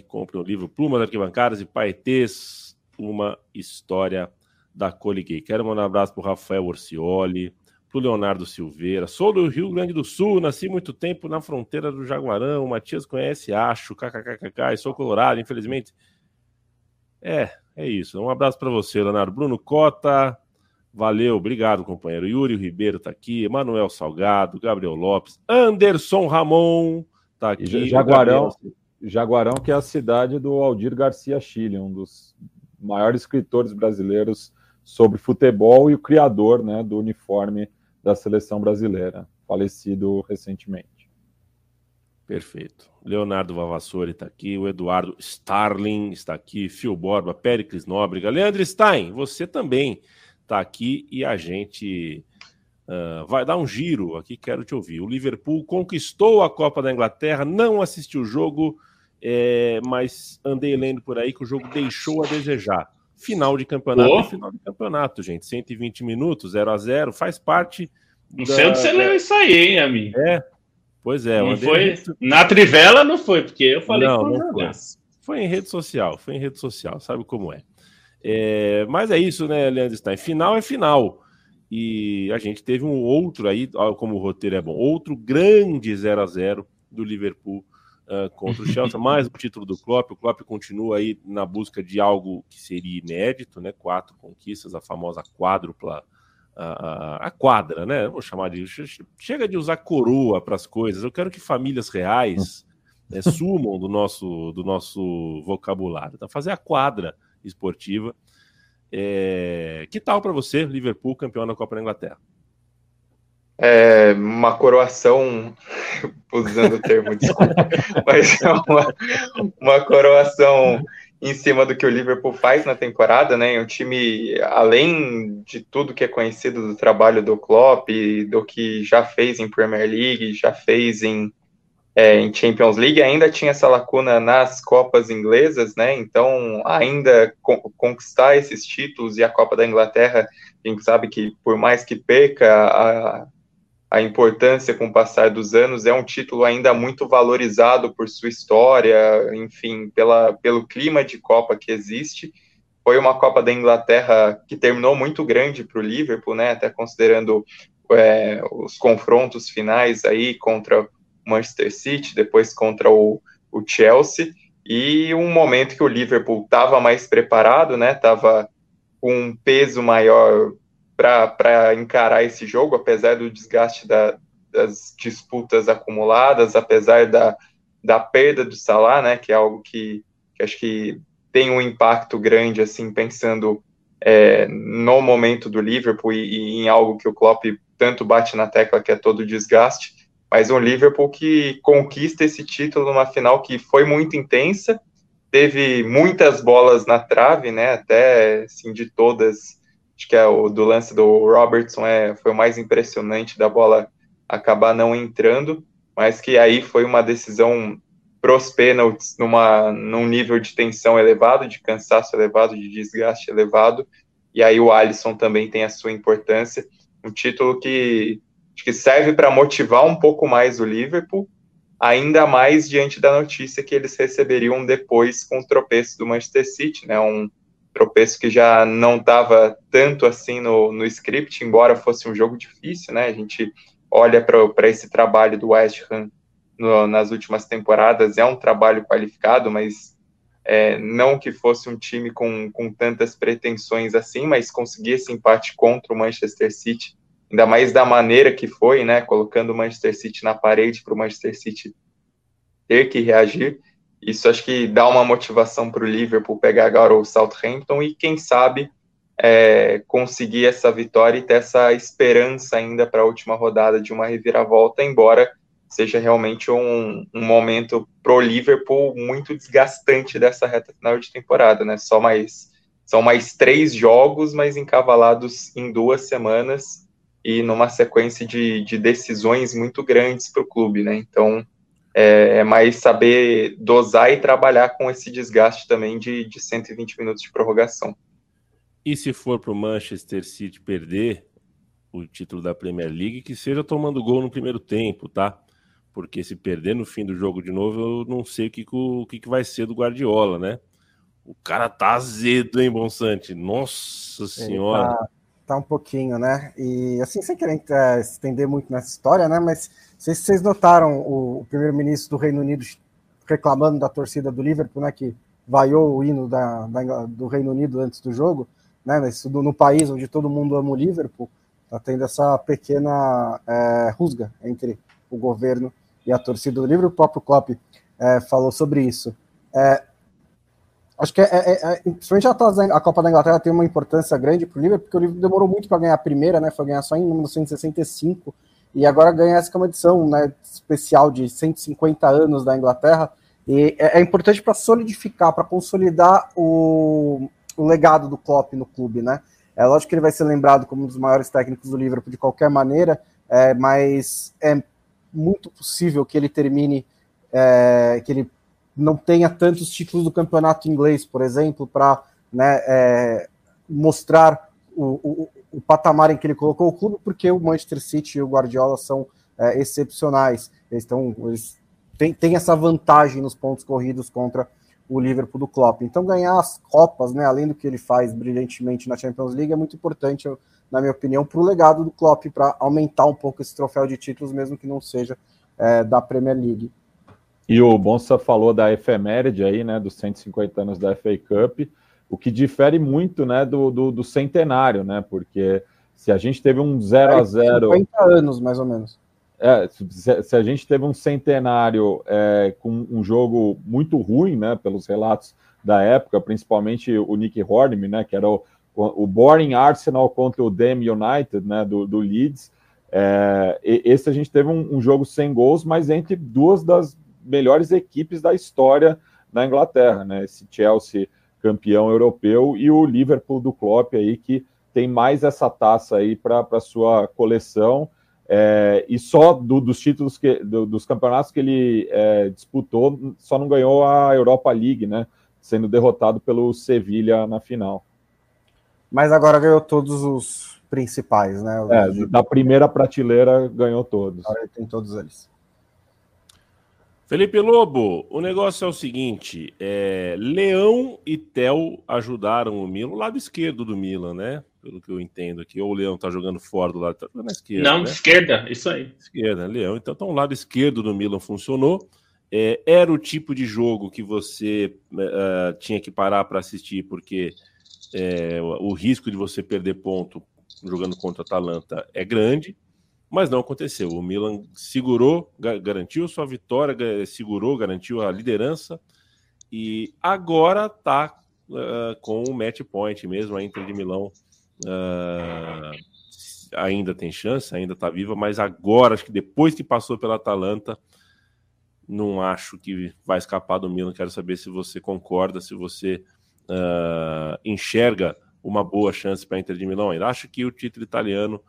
compre o livro Plumas Arquibancadas e Paetês, uma história da Coliguei. Quero mandar um abraço para o Rafael Orcioli, para o Leonardo Silveira. Sou do Rio Grande do Sul, nasci muito tempo na fronteira do Jaguarão. O Matias conhece, acho, kkkk, e sou colorado, infelizmente. É, é isso. Um abraço para você, Leonardo. Bruno Cota, valeu, obrigado, companheiro. Yuri Ribeiro está aqui, Emanuel Salgado, Gabriel Lopes, Anderson Ramon está aqui. Jaguarão, Jaguarão, que é a cidade do Aldir Garcia Chile, um dos maiores escritores brasileiros sobre futebol e o criador né, do uniforme da seleção brasileira, falecido recentemente. Perfeito. Leonardo Vavassori está aqui, o Eduardo Starling está aqui, Phil Borba, Péricles Nóbrega, Leandro Stein, você também está aqui e a gente uh, vai dar um giro aqui, quero te ouvir. O Liverpool conquistou a Copa da Inglaterra, não assistiu o jogo, é, mas andei lendo por aí que o jogo deixou a desejar. Final de campeonato oh. é final de campeonato, gente. 120 minutos, 0 a 0 faz parte. Não sei onde você leu isso aí, hein, amigo? É. Pois é. Não foi... Na Trivela não foi, porque eu falei não, que não foi. foi em rede social, foi em rede social, sabe como é. é mas é isso, né, Leandro Stein? Final é final. E a gente teve um outro aí, como o roteiro é bom, outro grande 0 a 0 do Liverpool uh, contra o Chelsea, mais o título do Klopp. O Klopp continua aí na busca de algo que seria inédito, né? Quatro conquistas, a famosa quádrupla, a, a, a quadra, né? Vou chamar de. Chega de usar coroa para as coisas. Eu quero que famílias reais né, sumam do nosso, do nosso vocabulário. Então, fazer a quadra esportiva. É... Que tal para você, Liverpool, campeão da Copa da Inglaterra? é, uma coroação, usando o termo, desculpa, mas é uma, uma coroação em cima do que o Liverpool faz na temporada, né? Um time, além de tudo que é conhecido do trabalho do Klopp, do que já fez em Premier League, já fez em, é, em Champions League, ainda tinha essa lacuna nas Copas inglesas, né? Então, ainda co conquistar esses títulos e a Copa da Inglaterra, a gente sabe que por mais que perca a, a importância com o passar dos anos, é um título ainda muito valorizado por sua história, enfim, pela, pelo clima de Copa que existe. Foi uma Copa da Inglaterra que terminou muito grande para o Liverpool, né, até considerando é, os confrontos finais aí contra Manchester City, depois contra o, o Chelsea, e um momento que o Liverpool estava mais preparado, né, estava com um peso maior para encarar esse jogo, apesar do desgaste da, das disputas acumuladas, apesar da, da perda do Salah, né, que é algo que, que acho que tem um impacto grande, assim, pensando é, no momento do Liverpool e, e, em algo que o Klopp tanto bate na tecla, que é todo o desgaste, mas um Liverpool que conquista esse título numa final que foi muito intensa, teve muitas bolas na trave, né, até, assim, de todas acho que é o do lance do Robertson é, foi o mais impressionante da bola acabar não entrando, mas que aí foi uma decisão pros pênaltis numa, num nível de tensão elevado, de cansaço elevado, de desgaste elevado, e aí o Alisson também tem a sua importância, um título que acho que serve para motivar um pouco mais o Liverpool, ainda mais diante da notícia que eles receberiam depois com o tropeço do Manchester City, né, um, tropeço que já não estava tanto assim no, no script, embora fosse um jogo difícil, né? A gente olha para esse trabalho do West Ham no, nas últimas temporadas, é um trabalho qualificado, mas é, não que fosse um time com, com tantas pretensões assim, mas conseguir esse empate contra o Manchester City, ainda mais da maneira que foi, né? Colocando o Manchester City na parede para o Manchester City ter que reagir isso acho que dá uma motivação para o Liverpool pegar agora o Southampton e, quem sabe, é, conseguir essa vitória e ter essa esperança ainda para a última rodada de uma reviravolta, embora seja realmente um, um momento pro Liverpool muito desgastante dessa reta final de temporada, né? Só mais são mais três jogos, mas encavalados em duas semanas e numa sequência de, de decisões muito grandes para o clube, né? Então é, é, mais saber dosar e trabalhar com esse desgaste também de, de 120 minutos de prorrogação. E se for para o Manchester City perder o título da Premier League, que seja tomando gol no primeiro tempo, tá? Porque se perder no fim do jogo de novo, eu não sei o que, o que, que vai ser do Guardiola, né? O cara tá azedo, hein, Bonsante? Nossa senhora. Tá, tá, um pouquinho, né? E assim, sem querer é, estender muito nessa história, né? Mas se vocês notaram o, o primeiro-ministro do Reino Unido reclamando da torcida do Liverpool, né? Que vaiou o hino da, da, do Reino Unido antes do jogo, né? Nesse, no país onde todo mundo ama o Liverpool, tá tendo essa pequena é, rusga entre o governo e a torcida do Liverpool. O próprio Klopp é, falou sobre isso. É, acho que é, é, é principalmente a, a, Copa da Inglaterra tem uma importância grande para o Liverpool, porque o Liverpool demorou muito para ganhar a primeira, né? Foi ganhar só em 1965 e agora ganha essa que é uma edição né, especial de 150 anos da Inglaterra. E é, é importante para solidificar, para consolidar o, o, legado do Klopp no clube, né? É lógico que ele vai ser lembrado como um dos maiores técnicos do Liverpool de qualquer maneira, é, mas é muito possível que ele termine, é, que ele não tenha tantos títulos do campeonato inglês, por exemplo, para né, é, mostrar o, o, o, patamar em que ele colocou o clube, porque o Manchester City e o Guardiola são é, excepcionais. Eles, estão, eles têm, têm, essa vantagem nos pontos corridos contra o Liverpool do Klopp. Então, ganhar as Copas, né, além do que ele faz brilhantemente na Champions League, é muito importante, na minha opinião, para o legado do Klopp, para aumentar um pouco esse troféu de títulos, mesmo que não seja é, da Premier League. E o Bonsa falou da efeméride aí, né, dos 150 anos da FA Cup, o que difere muito, né, do, do, do centenário, né, porque se a gente teve um 0 a 0 50 anos, mais ou menos. É, se, se a gente teve um centenário é, com um jogo muito ruim, né, pelos relatos da época, principalmente o Nick Hornby, né, que era o, o Boring Arsenal contra o Dam United, né, do, do Leeds, é, esse a gente teve um, um, jogo sem gols, mas entre duas das melhores equipes da história na Inglaterra, né? Esse Chelsea campeão europeu e o Liverpool do Klopp aí que tem mais essa taça aí para sua coleção é, e só do, dos títulos que do, dos campeonatos que ele é, disputou só não ganhou a Europa League, né? Sendo derrotado pelo Sevilha na final. Mas agora ganhou todos os principais, né? É, da primeira prateleira ganhou todos. Agora tem todos eles. Felipe Lobo, o negócio é o seguinte: é, Leão e Tel ajudaram o Milan, o lado esquerdo do Milan, né? Pelo que eu entendo aqui. Ou o Leão tá jogando fora do lado, tá na esquerda. Não, né? esquerda, isso aí. Esquerda, Leão. Então, então o lado esquerdo do Milan funcionou. É, era o tipo de jogo que você uh, tinha que parar para assistir, porque é, o risco de você perder ponto jogando contra a Atalanta é grande mas não aconteceu. O Milan segurou, garantiu sua vitória, segurou, garantiu a liderança e agora está uh, com o match point mesmo. A Inter de Milão uh, ainda tem chance, ainda está viva, mas agora, acho que depois que passou pela Atalanta, não acho que vai escapar do Milan. Quero saber se você concorda, se você uh, enxerga uma boa chance para a Inter de Milão ainda. Acho que o título italiano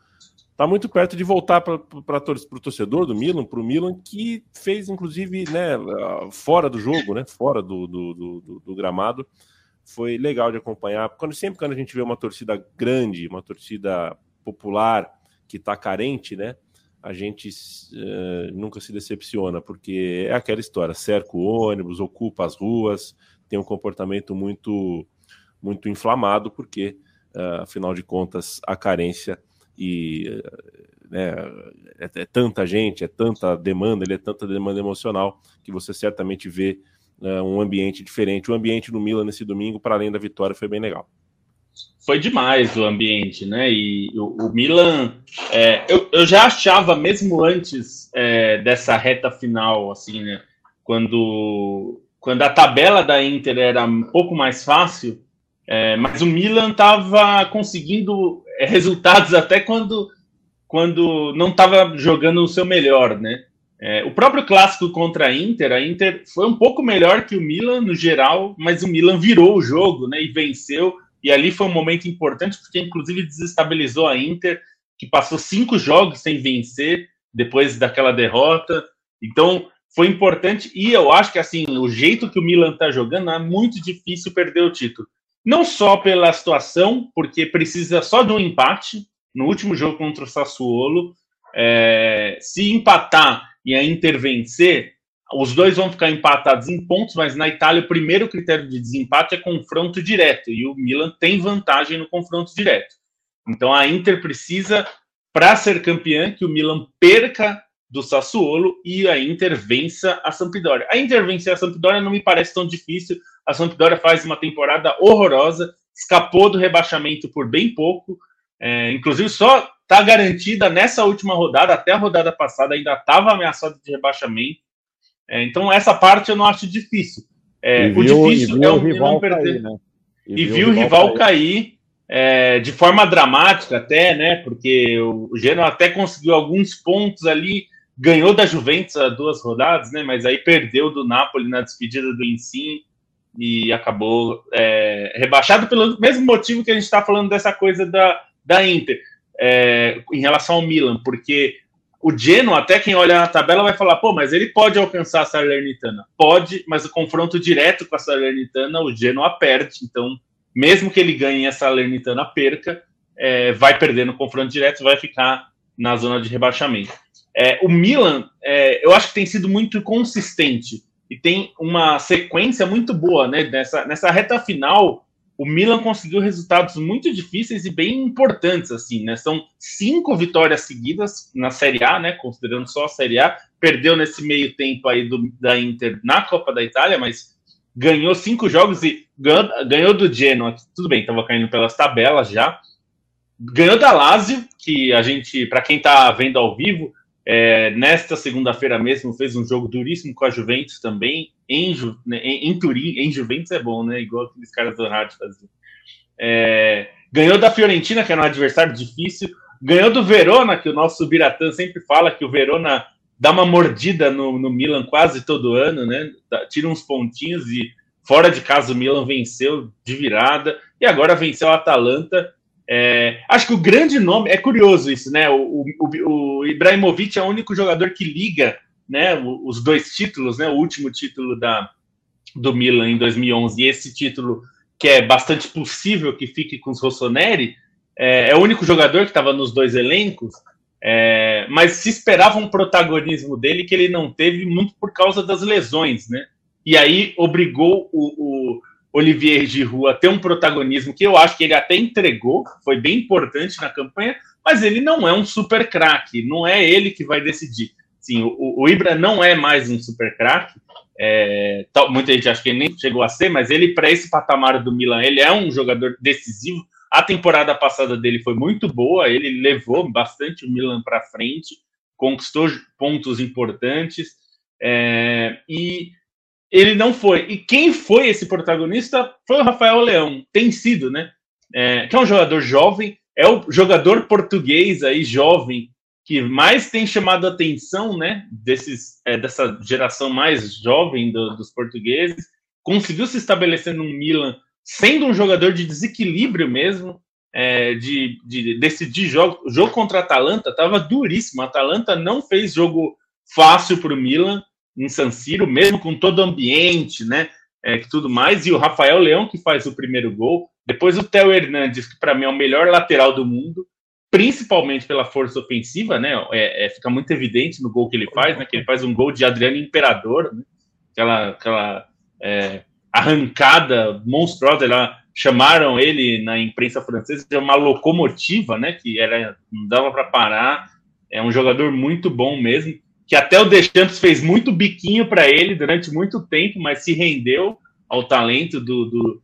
está muito perto de voltar para o torcedor do Milan, para o Milan, que fez, inclusive, né, fora do jogo, né, fora do, do, do, do, gramado. Foi legal de acompanhar. Quando, sempre quando a gente vê uma torcida grande, uma torcida popular que está carente, né, a gente uh, nunca se decepciona, porque é aquela história: cerca o ônibus, ocupa as ruas, tem um comportamento muito, muito inflamado, porque, uh, afinal de contas, a carência e né, é, é, tanta gente, é tanta demanda, ele é tanta demanda emocional que você certamente vê é, um ambiente diferente. O ambiente do Milan nesse domingo, para além da vitória, foi bem legal. Foi demais o ambiente, né? E o, o Milan, é, eu, eu já achava mesmo antes é, dessa reta final, assim, né? Quando, quando a tabela da Inter era um pouco mais fácil, é, mas o Milan estava conseguindo resultados até quando, quando não estava jogando o seu melhor, né? É, o próprio clássico contra a Inter, a Inter foi um pouco melhor que o Milan no geral, mas o Milan virou o jogo, né? E venceu. E ali foi um momento importante porque inclusive desestabilizou a Inter, que passou cinco jogos sem vencer depois daquela derrota. Então foi importante e eu acho que assim o jeito que o Milan está jogando é muito difícil perder o título. Não só pela situação, porque precisa só de um empate no último jogo contra o Sassuolo. É, se empatar e a Inter vencer, os dois vão ficar empatados em pontos, mas na Itália o primeiro critério de desempate é confronto direto e o Milan tem vantagem no confronto direto. Então a Inter precisa, para ser campeã, que o Milan perca do Sassuolo e a Inter vença a Sampdoria. A Inter vencer a Sampdoria não me parece tão difícil. A Sampdoria faz uma temporada horrorosa, escapou do rebaixamento por bem pouco. É, inclusive, só está garantida nessa última rodada, até a rodada passada ainda estava ameaçada de rebaixamento. É, então, essa parte eu não acho difícil. É, viu, o difícil é o Milan perder. Cair, né? E, e viu o rival cair, cair é, de forma dramática até, né? Porque o, o Genoa até conseguiu alguns pontos ali ganhou da Juventus há duas rodadas, né? Mas aí perdeu do Napoli na despedida do Insigne e acabou é, rebaixado pelo mesmo motivo que a gente está falando dessa coisa da, da Inter é, em relação ao Milan, porque o Genoa, até quem olha na tabela vai falar, pô, mas ele pode alcançar a Salernitana. Pode, mas o confronto direto com a Salernitana, o Genoa perde. Então, mesmo que ele ganhe a Salernitana perca, é, vai perder no confronto direto, vai ficar na zona de rebaixamento. É, o Milan, é, eu acho que tem sido muito consistente e tem uma sequência muito boa, né? Nessa, nessa reta final, o Milan conseguiu resultados muito difíceis e bem importantes, assim, né? São cinco vitórias seguidas na Série A, né? Considerando só a Série A, perdeu nesse meio tempo aí do, da Inter na Copa da Itália, mas ganhou cinco jogos e ganhou, ganhou do Genoa. Tudo bem, estava caindo pelas tabelas já. Ganhou da Lazio, que a gente, para quem está vendo ao vivo, é, nesta segunda-feira mesmo fez um jogo duríssimo com a Juventus também, em, Ju, né, em, em, Turim, em Juventus é bom, né? Igual aqueles caras do rádio faziam. É, ganhou da Fiorentina, que era um adversário difícil, ganhou do Verona, que o nosso Biratã sempre fala que o Verona dá uma mordida no, no Milan quase todo ano, né? Tira uns pontinhos e fora de casa o Milan venceu de virada e agora venceu a Atalanta é, acho que o grande nome é curioso isso, né? O, o, o, Ibrahimovic é o único jogador que liga, né? Os dois títulos, né? O último título da do Milan em 2011 e esse título que é bastante possível que fique com os Rossoneri é, é o único jogador que estava nos dois elencos. É, mas se esperava um protagonismo dele que ele não teve muito por causa das lesões, né? E aí obrigou o, o Olivier Giroud a ter um protagonismo que eu acho que ele até entregou, foi bem importante na campanha, mas ele não é um super craque, não é ele que vai decidir. Sim, o, o Ibra não é mais um super craque, é, muita gente acha que ele nem chegou a ser, mas ele, para esse patamar do Milan, ele é um jogador decisivo. A temporada passada dele foi muito boa, ele levou bastante o Milan para frente, conquistou pontos importantes. É, e ele não foi. E quem foi esse protagonista foi o Rafael Leão, tem sido, né? É, que é um jogador jovem, é o jogador português aí, jovem, que mais tem chamado a atenção, né? Desses, é, dessa geração mais jovem do, dos portugueses. Conseguiu se estabelecer no Milan, sendo um jogador de desequilíbrio mesmo, é, de, de decidir jogo. O jogo contra a Atalanta estava duríssimo. A Atalanta não fez jogo fácil para o Milan em San Siro, mesmo com todo o ambiente, né? É, tudo mais, e o Rafael Leão que faz o primeiro gol. Depois o Theo Hernandes, que para mim é o melhor lateral do mundo, principalmente pela força ofensiva, né? É, é, fica muito evidente no gol que ele faz, né? Que ele faz um gol de Adriano Imperador, né? aquela, aquela é, arrancada monstruosa. Ela, chamaram ele na imprensa francesa de uma locomotiva, né? Que era, não dava para parar. É um jogador muito bom mesmo que até o Deschamps fez muito biquinho para ele durante muito tempo, mas se rendeu ao talento do, do,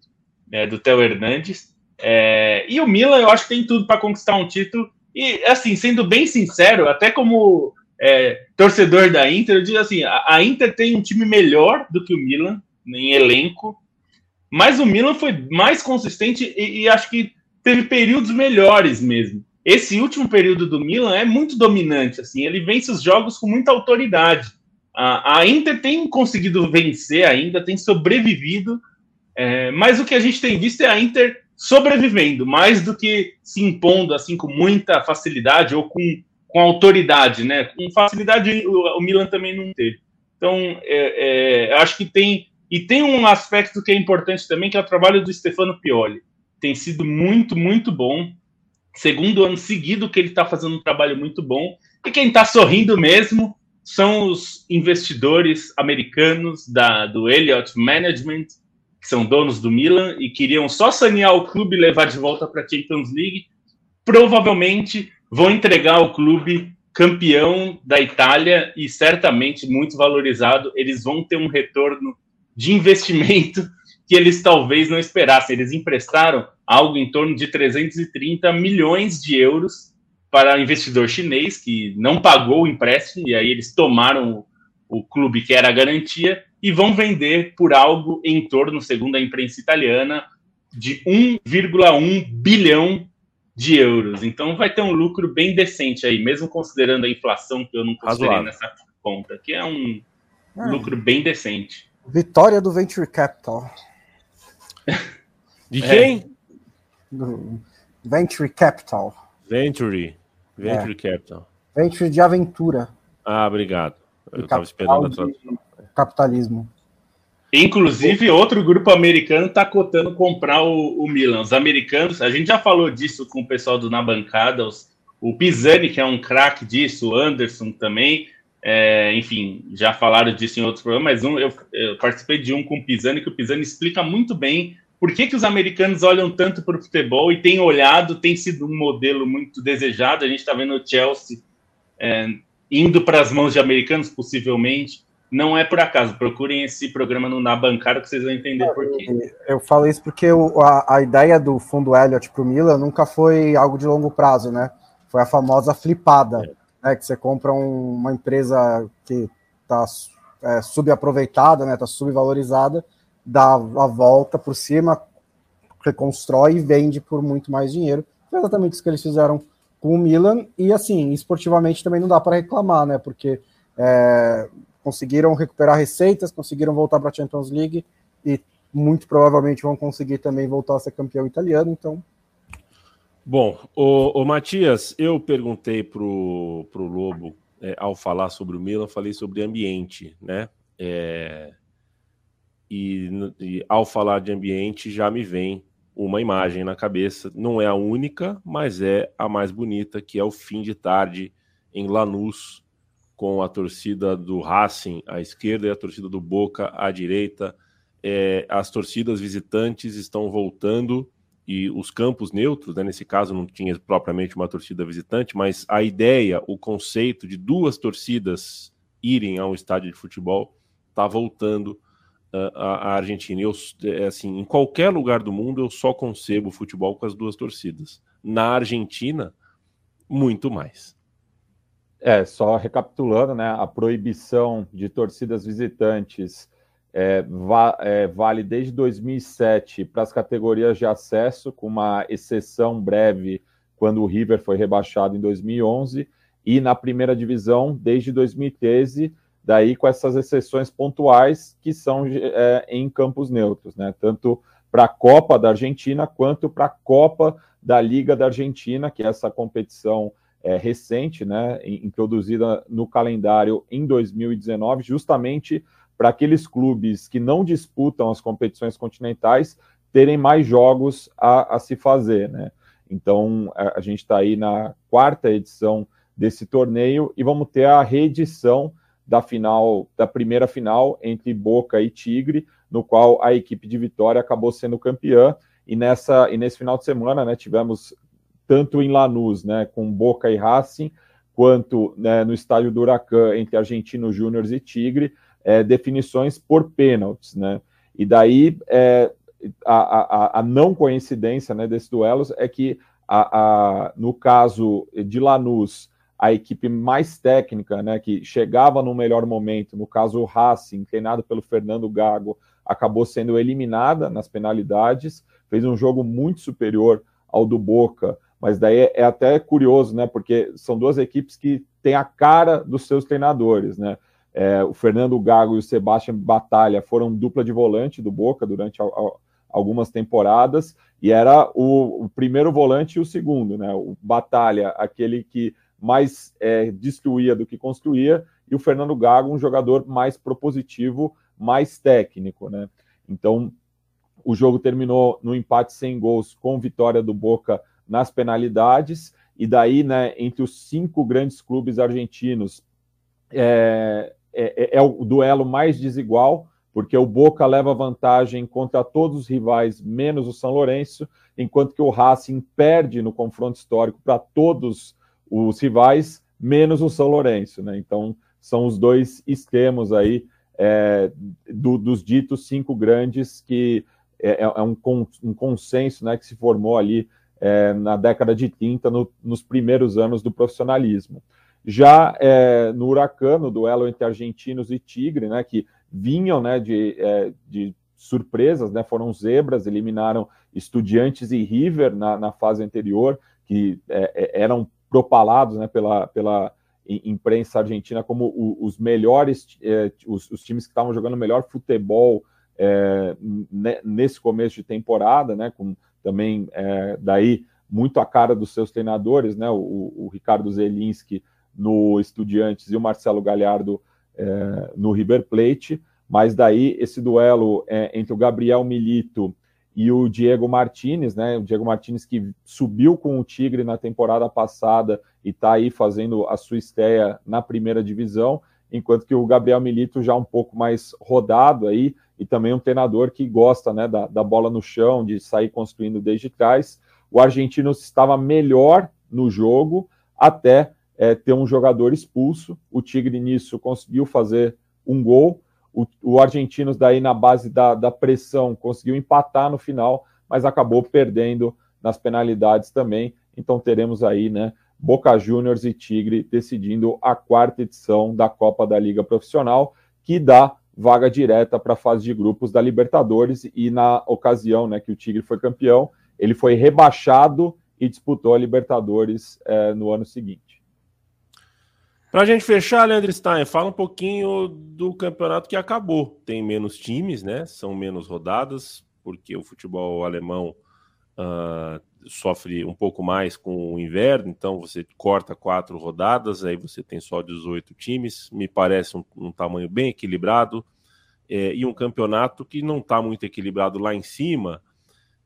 é, do Theo Hernandes. É, e o Milan, eu acho que tem tudo para conquistar um título. E, assim, sendo bem sincero, até como é, torcedor da Inter, eu digo assim: a, Inter tem um time melhor do que o Milan em elenco, mas o Milan foi mais consistente e, e acho que teve períodos melhores mesmo esse último período do Milan é muito dominante, assim, ele vence os jogos com muita autoridade. A, a Inter tem conseguido vencer ainda, tem sobrevivido, é, mas o que a gente tem visto é a Inter sobrevivendo, mais do que se impondo assim com muita facilidade ou com, com autoridade, né? Com facilidade o, o Milan também não teve. Então, é, é, acho que tem. E tem um aspecto que é importante também, que é o trabalho do Stefano Pioli. Tem sido muito, muito bom. Segundo ano seguido que ele está fazendo um trabalho muito bom. E quem está sorrindo mesmo são os investidores americanos da, do Elliott Management, que são donos do Milan e queriam só sanear o clube e levar de volta para a Champions League. Provavelmente vão entregar o clube campeão da Itália e certamente muito valorizado. Eles vão ter um retorno de investimento que eles talvez não esperassem. Eles emprestaram algo em torno de 330 milhões de euros para investidor chinês que não pagou o empréstimo e aí eles tomaram o, o clube que era a garantia e vão vender por algo em torno, segundo a imprensa italiana, de 1,1 bilhão de euros. Então vai ter um lucro bem decente aí, mesmo considerando a inflação que eu não considerei nessa conta, que é um é. lucro bem decente. Vitória do Venture Capital. De quem? É. Do Venture Capital. Venture. Venture é. Capital. Venture de aventura. Ah, obrigado. Eu estava esperando a tradução. Capitalismo. Inclusive, outro grupo americano está cotando comprar o, o, Milan. Os americanos, a gente já falou disso com o pessoal do Na Bancada, os, o Pisani, que é um craque disso, o Anderson também, é, enfim, já falaram disso em outros programas, mas um, eu, eu, participei de um com o Pisani, que o Pisani explica muito bem por que, que os americanos olham tanto para o futebol e têm olhado, tem sido um modelo muito desejado. A gente está vendo o Chelsea é, indo para as mãos de americanos, possivelmente não é por acaso. Procurem esse programa no Na Bancada que vocês vão entender é, por quê. Eu falo isso porque o, a, a, ideia do fundo Elliott para o Milan nunca foi algo de longo prazo, né? Foi a famosa flipada, é. né? Que você compra um, uma empresa que está é, subaproveitada, né? Está subvalorizada, dá a volta por cima, reconstrói e vende por muito mais dinheiro. Foi exatamente isso que eles fizeram com o Milan. E assim, esportivamente também não dá para reclamar, né? Porque é, conseguiram recuperar receitas, conseguiram voltar para a Champions League e muito provavelmente vão conseguir também voltar a ser campeão italiano, então. Bom, o, o Matias, eu perguntei pro, pro Lobo é, ao falar sobre o Milan, falei sobre ambiente, né? É, e, e ao falar de ambiente já me vem uma imagem na cabeça. Não é a única, mas é a mais bonita, que é o fim de tarde em Lanús, com a torcida do Racing à esquerda e a torcida do Boca à direita. É, as torcidas visitantes estão voltando e os campos neutros, né, nesse caso não tinha propriamente uma torcida visitante, mas a ideia, o conceito de duas torcidas irem a um estádio de futebol está voltando uh, à Argentina. Eu, é, assim, em qualquer lugar do mundo eu só concebo futebol com as duas torcidas. Na Argentina, muito mais. É, só recapitulando, né, a proibição de torcidas visitantes é, va é, vale desde 2007 para as categorias de acesso, com uma exceção breve quando o River foi rebaixado em 2011, e na primeira divisão desde 2013, daí com essas exceções pontuais que são é, em campos neutros, né, tanto para a Copa da Argentina quanto para a Copa da Liga da Argentina, que é essa competição é, recente, né, introduzida no calendário em 2019, justamente para aqueles clubes que não disputam as competições continentais terem mais jogos a, a se fazer, né? Então a, a gente está aí na quarta edição desse torneio e vamos ter a reedição da final, da primeira final entre Boca e Tigre, no qual a equipe de Vitória acabou sendo campeã. E nessa e nesse final de semana, né, tivemos tanto em Lanús, né, com Boca e Racing, quanto né, no estádio do Huracan, entre Argentino Júnior e Tigre, é, definições por pênaltis, né? E daí é, a, a, a, não coincidência né, desses duelos é que, a, a, no caso de Lanús, a equipe mais técnica, né, que chegava no melhor momento, no caso o Racing, treinado pelo Fernando Gago, acabou sendo eliminada nas penalidades, fez um jogo muito superior ao do Boca, mas daí é, é até curioso, né? Porque são duas equipes que têm a cara dos seus treinadores, né? É, o Fernando Gago e o Sebastião Batalha foram dupla de volante do Boca durante a, a, algumas temporadas, e era o, o, primeiro volante e o segundo, né? O Batalha, aquele que mais é, destruía do que construía, e o Fernando Gago um jogador mais propositivo, mais técnico, né? Então, o jogo terminou no empate sem gols com vitória do Boca nas penalidades, e daí, né, entre os cinco grandes clubes argentinos, é, é, é o duelo mais desigual, porque o Boca leva vantagem contra todos os rivais, menos o São Lourenço, enquanto que o Racing perde no confronto histórico para todos os rivais, menos o São Lourenço. Né? Então, são os dois extremos aí é, do, dos ditos cinco grandes, que é, é, é um, um, consenso né, que se formou ali é, na década de 30, no, nos primeiros anos do profissionalismo. Já é, no Huracan, no duelo entre argentinos e Tigre, né, que vinham né, de, é, de surpresas, né, foram zebras, eliminaram Estudiantes e River na, na fase anterior, que eram propalados né, pela, pela imprensa argentina como o, os melhores, é, os, os, times que estavam jogando melhor futebol é, nesse começo de temporada, né, com também é, daí muito a cara dos seus treinadores, né, o, o Ricardo Zelinski no Estudiantes e o Marcelo Galhardo no River Plate, mas daí esse duelo entre o Gabriel Milito e o Diego Martinez, né? O Diego Martinez que subiu com o Tigre na temporada passada e está aí fazendo a sua estreia na primeira divisão, enquanto que o Gabriel Milito já um pouco mais rodado aí e também um treinador que gosta, né, da, da bola no chão, de sair construindo desde trás. O argentino estava melhor no jogo até é, ter um jogador expulso. O Tigre nisso conseguiu fazer um gol. O, o Argentinos, daí, na base da, da pressão, conseguiu empatar no final, mas acabou perdendo nas penalidades também. Então teremos aí, né, Boca Juniors e Tigre decidindo a quarta edição da Copa da Liga Profissional, que dá vaga direta para a fase de grupos da Libertadores e na ocasião, né, que o Tigre foi campeão, ele foi rebaixado e disputou a Libertadores é, no ano seguinte. Para a gente fechar, Leandro Stein, fala um pouquinho do campeonato que acabou. Tem menos times, né? São menos rodadas, porque o futebol alemão uh, sofre um pouco mais com o inverno, então você corta quatro rodadas, aí você tem só 18 times. Me parece um, um tamanho bem equilibrado. É, e um campeonato que não está muito equilibrado lá em cima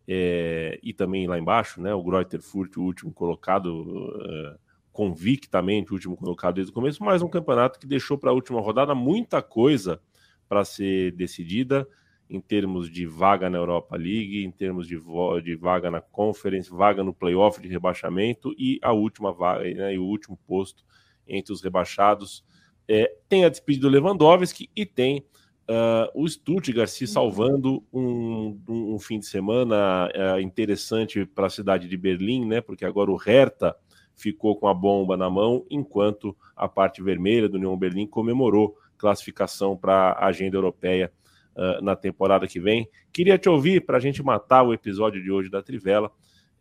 é, e também lá embaixo, né? O Greuther Furt, o último colocado. Uh, convictamente o último colocado desde o começo, mas um campeonato que deixou para a última rodada muita coisa para ser decidida em termos de vaga na Europa League, em termos de, de vaga na Conference, vaga no playoff de rebaixamento e a última vaga, né, e o último posto entre os rebaixados. É, tem a despedida do Lewandowski e tem uh, o Stuttgart se salvando um, um, um fim de semana uh, interessante para a cidade de Berlim, né? Porque agora o Hertha ficou com a bomba na mão, enquanto a parte vermelha do União Berlim comemorou classificação para a agenda europeia uh, na temporada que vem. Queria te ouvir para a gente matar o episódio de hoje da Trivela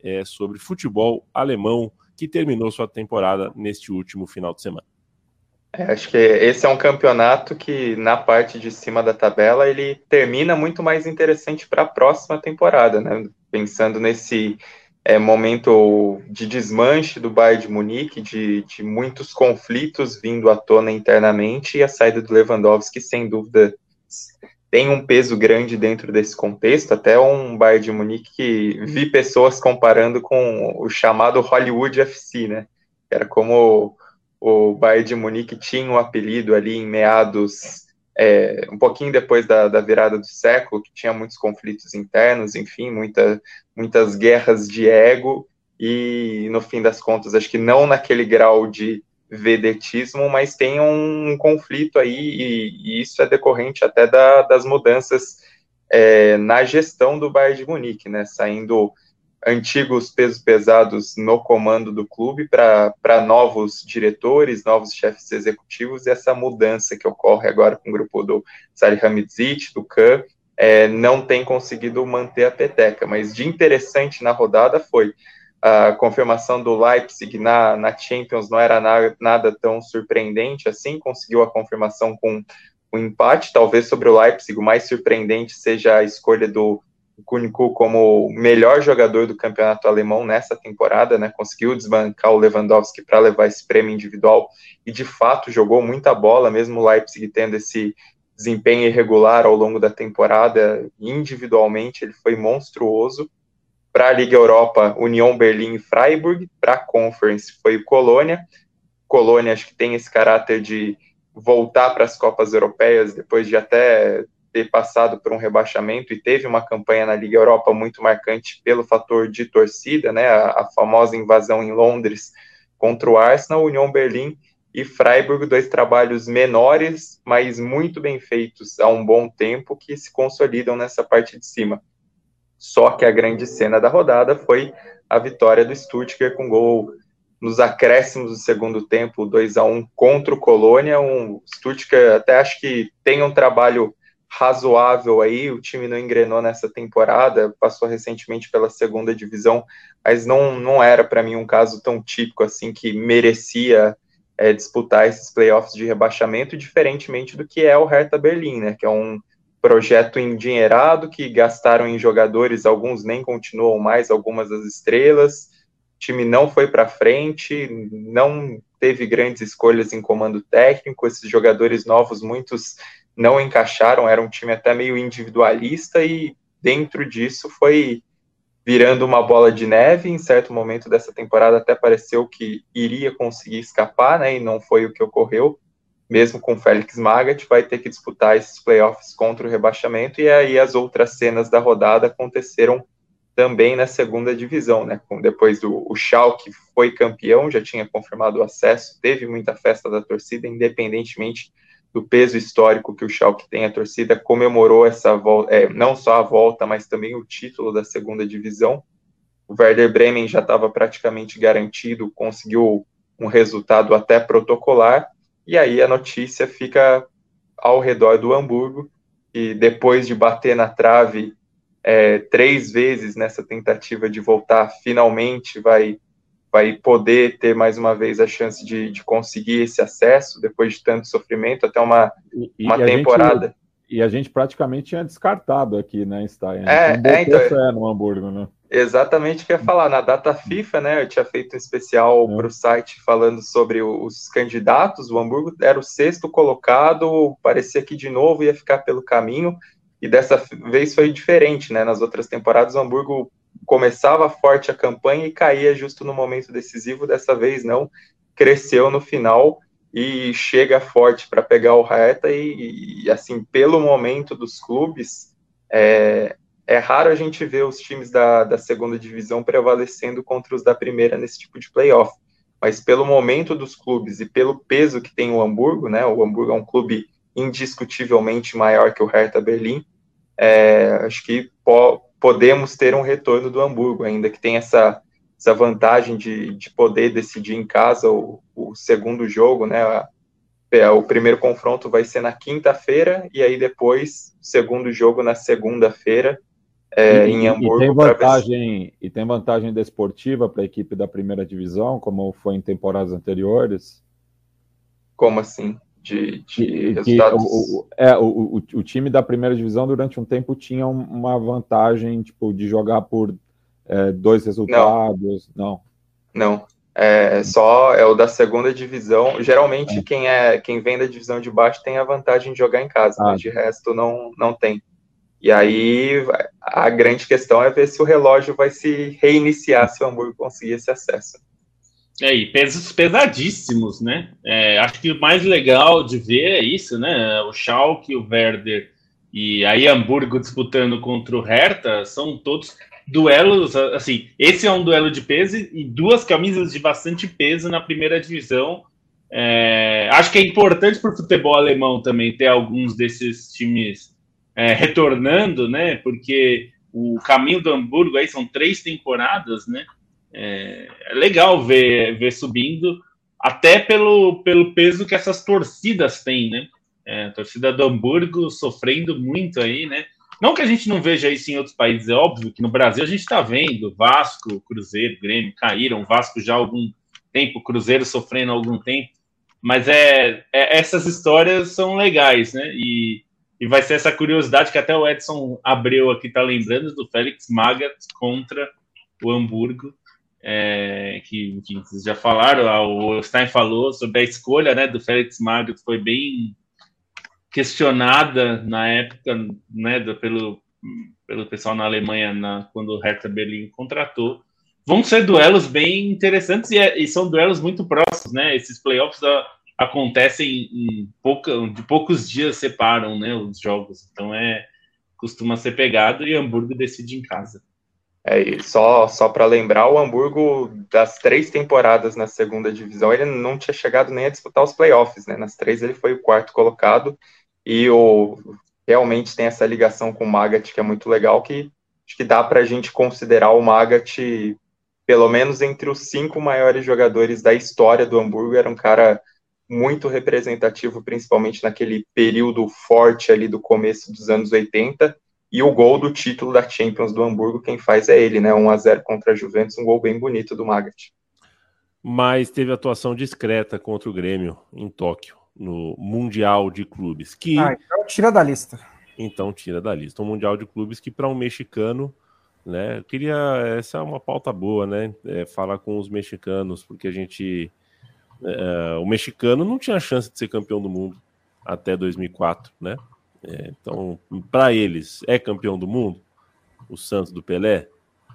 é, sobre futebol alemão que terminou sua temporada neste último final de semana. É, acho que esse é um campeonato que, na parte de cima da tabela, ele termina muito mais interessante para a próxima temporada, né? Pensando nesse é, momento de desmanche do Bayern de Munique, de, de muitos conflitos vindo à tona internamente, e a saída do Lewandowski, sem dúvida, tem um peso grande dentro desse contexto, até um Bayern de Munique que vi pessoas comparando com o chamado Hollywood FC, né? Era como o Bayern de Munique tinha um apelido ali em meados é, um pouquinho depois da, da, virada do século, que tinha muitos conflitos internos, enfim, muita, muitas guerras de ego, e no fim das contas, acho que não naquele grau de vedetismo, mas tem um, conflito aí, e, e, isso é decorrente até da, das mudanças é, na gestão do Bayern de Munique, né, saindo antigos pesos pesados no comando do clube para novos diretores, novos chefes executivos, e essa mudança que ocorre agora com o grupo do Salihamidzic, do Kahn, é, não tem conseguido manter a peteca. Mas de interessante na rodada foi a confirmação do Leipzig na, na Champions, não era nada, nada tão surpreendente assim, conseguiu a confirmação com o um empate, talvez sobre o Leipzig, o mais surpreendente seja a escolha do Kunku como o melhor jogador do campeonato alemão nessa temporada, né? Conseguiu desbancar o Lewandowski para levar esse prêmio individual e de fato jogou muita bola, mesmo o Leipzig tendo esse desempenho irregular ao longo da temporada, individualmente ele foi monstruoso. Para a Liga Europa, União Berlim e Freiburg, para a Conference foi o Colônia. Colônia acho que tem esse caráter de voltar para as Copas Europeias depois de até ter passado por um rebaixamento e teve uma campanha na Liga Europa muito marcante pelo fator de torcida, né, a, a famosa invasão em Londres contra o Arsenal, União Berlim e Freiburg, dois trabalhos menores, mas muito bem feitos há um bom tempo, que se consolidam nessa parte de cima. Só que a grande cena da rodada foi a vitória do Stuttgart com gol nos acréscimos do segundo tempo, 2 a 1 contra o Colônia, um Stuttgart até acho que tem um trabalho razoável aí. O time não engrenou nessa temporada, passou recentemente pela segunda divisão, mas não, não era para mim um caso tão típico assim que merecia é, disputar esses playoffs de rebaixamento, diferentemente do que é o Hertha Berlim, né? Que é um projeto endinheirado que gastaram em jogadores, alguns nem continuam mais, algumas das estrelas. O time não foi para frente, não teve grandes escolhas em comando técnico. Esses jogadores novos, muitos não encaixaram, era um time até meio individualista e dentro disso foi virando uma bola de neve. Em certo momento dessa temporada até pareceu que iria conseguir escapar, né? E não foi o que ocorreu. Mesmo com o Félix Magath, vai ter que disputar esses playoffs contra o rebaixamento. E aí as outras cenas da rodada aconteceram também na segunda divisão, né? Depois do o Schalke foi campeão, já tinha confirmado o acesso, teve muita festa da torcida, independentemente do peso histórico que o Schalke tem, a torcida comemorou essa volta, é, não só a volta, mas também o título da segunda divisão. O Werder Bremen já estava praticamente garantido, conseguiu um resultado até protocolar, e aí a notícia fica ao redor do Hamburgo, e depois de bater na trave é, três vezes nessa tentativa de voltar, finalmente vai vai poder ter mais uma vez a chance de, de conseguir esse acesso depois de tanto sofrimento até uma, e, uma e temporada. Gente, e a gente praticamente tinha descartado aqui, né, Stein? É, é então, fé no Hamburgo, né? Exatamente o que eu ia falar. Na data FIFA, né, eu tinha feito um especial é. para o site falando sobre os candidatos. O Hamburgo era o sexto colocado, parecia que de novo ia ficar pelo caminho, e dessa vez foi diferente, né? Nas outras temporadas, o Hamburgo começava forte a campanha e caía justo no momento decisivo. Dessa vez não, cresceu no final e chega forte para pegar o Hertha e, e, assim, pelo momento dos clubes, é, é raro a gente ver os times da, da segunda divisão prevalecendo contra os da primeira nesse tipo de playoff. Mas pelo momento dos clubes e pelo peso que tem o Hamburgo, né? O Hamburgo é um clube indiscutivelmente maior que o Hertha Berlim. É, acho que po podemos ter um retorno do Hamburgo, ainda que tenha essa, essa vantagem de, de poder decidir em casa o, o segundo jogo, né? É, o primeiro confronto vai ser na quinta-feira e aí depois segundo jogo na segunda-feira é, em Hamburgo. E tem vantagem e tem vantagem desportiva para a equipe da primeira divisão, como foi em temporadas anteriores. Como assim? De, de resultados. o, é, o, o, o, time da primeira divisão durante um tempo tinha uma vantagem tipo de jogar por é, dois resultados. Não. Não. É só é o da segunda divisão. Geralmente é. quem é quem vem da divisão de baixo tem a vantagem de jogar em casa, ah. mas de resto não não tem. E aí a grande questão é ver se o relógio vai se reiniciar se o Hamburgo conseguir esse acesso. É, e pesos pesadíssimos, né? É, acho que o mais legal de ver é isso, né? O Schalke, o Werder e aí Hamburgo disputando contra o Hertha são todos duelos, assim, esse é um duelo de peso e duas camisas de bastante peso na primeira divisão. É, acho que é importante para o futebol alemão também ter alguns desses times é, retornando, né? Porque o caminho do Hamburgo aí são três temporadas, né? É, é legal ver, ver subindo, até pelo, pelo peso que essas torcidas têm, né? É, a torcida do Hamburgo sofrendo muito aí, né? Não que a gente não veja isso em outros países, é óbvio que no Brasil a gente está vendo Vasco, Cruzeiro, Grêmio caíram, Vasco já há algum tempo, Cruzeiro sofrendo há algum tempo, mas é, é essas histórias são legais, né? E, E vai ser essa curiosidade que até o Edson Abreu aqui está lembrando do Félix Magath contra o Hamburgo. É, que enfim, vocês já falaram, o Stein falou sobre a escolha né, do Félix Magath, foi bem questionada na época né, do, pelo, pelo pessoal na Alemanha na, quando o Hertha Berlim contratou. Vão ser duelos bem interessantes e, é, e são duelos muito próximos, né? Esses playoffs acontecem em pouca, de poucos dias separam né, os jogos. Então é costuma ser pegado e Hamburgo decide em casa. É, e só, só para lembrar, o Hamburgo, das três temporadas na segunda divisão, ele não tinha chegado nem a disputar os playoffs, né? Nas três ele foi o quarto colocado, e o, realmente tem essa ligação com o Magat, que é muito legal, que acho que dá para a gente considerar o Magat, pelo menos entre os cinco maiores jogadores da história do Hamburgo, era um cara muito representativo, principalmente naquele período forte ali do começo dos anos 80, e o gol do título da Champions do Hamburgo, quem faz é ele, né? 1 a 0 contra a Juventus, um gol bem bonito do Magat. Mas teve atuação discreta contra o Grêmio em Tóquio, no Mundial de Clubes. Que... Ah, então tira da lista. Então tira da lista. Um Mundial de Clubes que para um mexicano, né? Eu queria. Essa é uma pauta boa, né? É, falar com os mexicanos, porque a gente é, o mexicano não tinha chance de ser campeão do mundo até 2004, né? É, então, para eles, é campeão do mundo? O Santos do Pelé?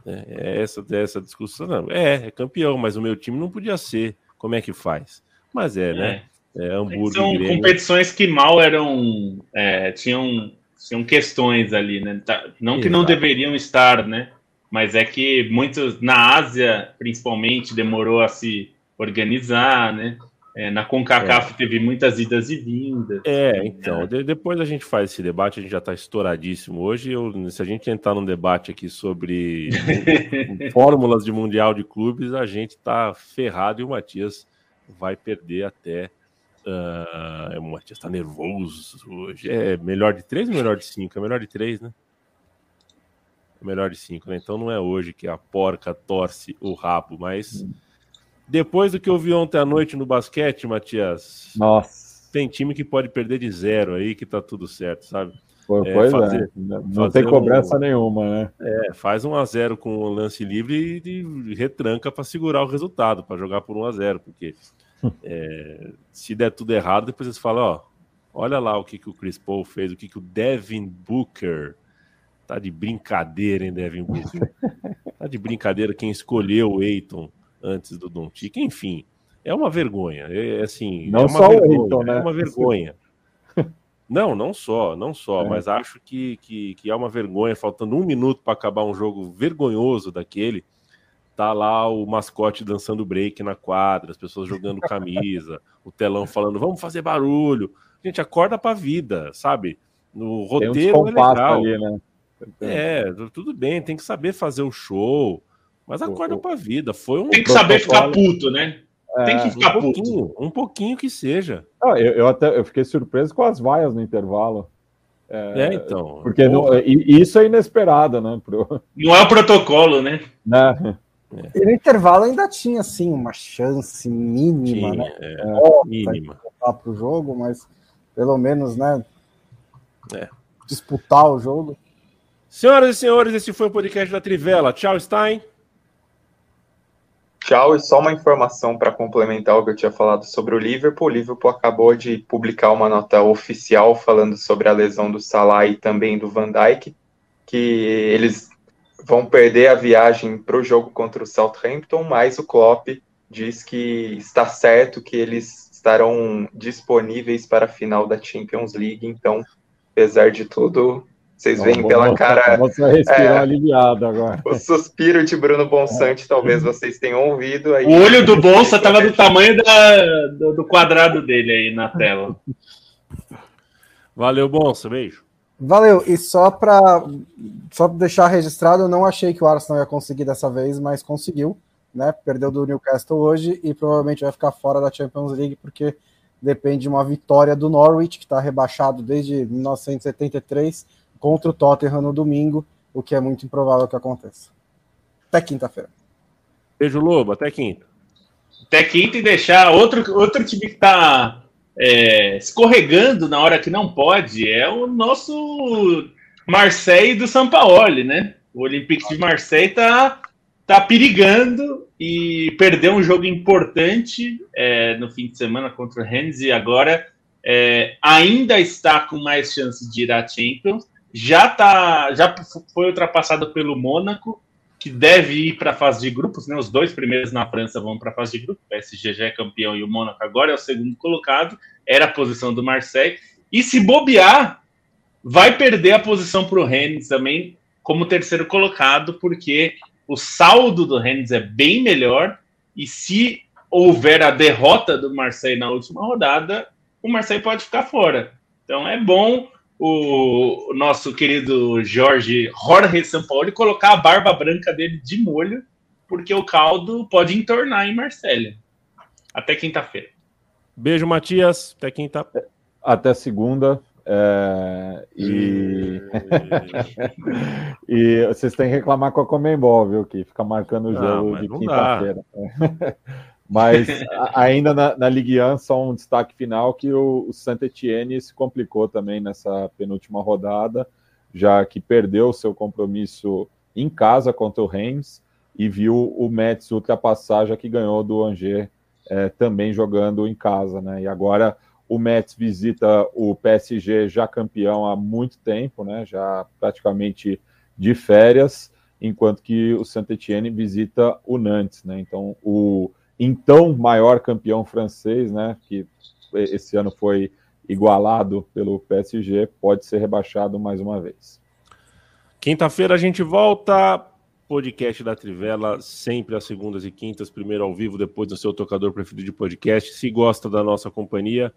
É, é essa, é essa discussão. Não, é, é campeão, mas o meu time não podia ser. Como é que faz? Mas é, né? É, é Hamburgo, São Grêmio. competições que mal eram. É, tinham, tinham questões ali, né? Tá, não que Exato. não deveriam estar, né? Mas é que muitos, na Ásia, principalmente, demorou a se organizar, né? É, na CONCACAF é. teve muitas idas e vindas. É, então, de, depois a gente faz esse debate, a gente já está estouradíssimo hoje. Eu, se a gente entrar num debate aqui sobre fórmulas de Mundial de Clubes, a gente está ferrado e o Matias vai perder até. Uh, o Matias está nervoso hoje. É melhor de três ou melhor de cinco? É melhor de três, né? É melhor de cinco, né? Então não é hoje que a porca torce o rabo, mas. Hum depois do que eu vi ontem à noite no basquete, Matias. Nossa. Tem time que pode perder de zero aí, que tá tudo certo, sabe? Pois é, é. fazer, é. Não tem cobrança um, nenhuma, né? É, faz um a 0 com o lance livre e, retranca para segurar o resultado, para jogar por 1 a 0 porque é, se der tudo errado, depois eles falam, ó, olha lá o que, que o Chris Paul fez, o que, que o Devin Booker tá de brincadeira, hein, Devin Booker? tá de brincadeira quem escolheu o Eiton antes do Doncic, enfim, é uma vergonha, é, é assim, não é só vergonha, o Hilton, né? É uma vergonha. Não, não só, não só, é. mas acho que, que, que é uma vergonha, faltando um minuto para acabar um jogo vergonhoso daquele, tá lá o mascote dançando break na quadra, as pessoas jogando camisa, o telão falando, vamos fazer barulho. Gente, acorda pra vida, sabe? No roteiro é legal. Ali, né? É, tudo bem, tem que saber fazer o show, mas acorda para a vida. Foi um Tem que saber ficar puto, né? Tem que ficar um puto. Pouquinho, um pouquinho que seja. Ah, eu, eu, até eu fiquei surpreso com as vaias no intervalo. É, é então. Porque não, isso é inesperado, né? Pro... Não é o protocolo, né? né? É. E no intervalo ainda tinha, assim, uma chance mínima, tinha, né? É, mínima. Para o jogo, mas pelo menos, né? É. Disputar o jogo. Senhoras e senhores, esse foi o podcast da Trivela. Tchau, Stein. Tchau, e só uma informação para complementar o que eu tinha falado sobre o Liverpool. O Liverpool acabou de publicar uma nota oficial falando sobre a lesão do Salah e também do Van Dijk, que eles vão perder a viagem para o jogo contra o Southampton, mas o Klopp diz que está certo que eles estarão disponíveis para a final da Champions League. Então, apesar de tudo, vocês veem pela cara. Você respirar é, aliviado agora. O suspiro de Bruno Bonsante, talvez vocês tenham ouvido. Aí. O olho do Bolsa estava do tamanho da, do, do, quadrado dele aí na tela. Valeu, Bonsa. Beijo. Valeu. E só para só deixar registrado, eu não achei que o Arsenal ia conseguir dessa vez, mas conseguiu. Né? Perdeu do Newcastle hoje e provavelmente vai ficar fora da Champions League, porque depende de uma vitória do Norwich, que está rebaixado desde 1973 contra o Tottenham no domingo, o que é muito improvável que aconteça. Até quinta-feira. Beijo, Lobo. Até quinta. Até quinta e deixar outro, outro time que está é, escorregando na hora que não pode é o nosso Marseille do São Paulo, né? O Olympique de Marseille tá, tá perigando e perdeu um jogo importante é, no fim de semana contra o Rennes e agora é, ainda está com mais chances de ir à Champions. Já, tá, já foi ultrapassado pelo Mônaco, que deve ir para a fase de grupos. Né? Os dois primeiros na França vão para a fase de grupos. O PSG já é campeão e o Mônaco agora é o segundo colocado. Era a posição do Marseille. E se bobear, vai perder a posição para o Rennes também como terceiro colocado, porque o saldo do Rennes é bem melhor. E se houver a derrota do Marseille na última rodada, o Marseille pode ficar fora. Então é bom o nosso querido Jorge Jorge Sampaoli colocar a barba branca dele de molho, porque o caldo pode entornar em Marselha. Até quinta-feira. Beijo, Matias. Até quinta. Até segunda. É, e... e vocês têm que reclamar com a Comembol, viu? Que fica marcando o jogo não, de quinta-feira. Mas ainda na, na Ligue 1, só um destaque final que o, o Saint-Etienne se complicou também nessa penúltima rodada, já que perdeu seu compromisso em casa contra o Reims e viu o Metz ultrapassar, já que ganhou do Angers é, também jogando em casa. Né? E agora o Metz visita o PSG já campeão há muito tempo, né? já praticamente de férias, enquanto que o Saint-Etienne visita o Nantes. Né? Então o então maior campeão francês, né, que esse ano foi igualado pelo PSG, pode ser rebaixado mais uma vez. Quinta-feira a gente volta. Podcast da Trivela, sempre às segundas e quintas, primeiro ao vivo, depois no seu tocador preferido de podcast. Se gosta da nossa companhia,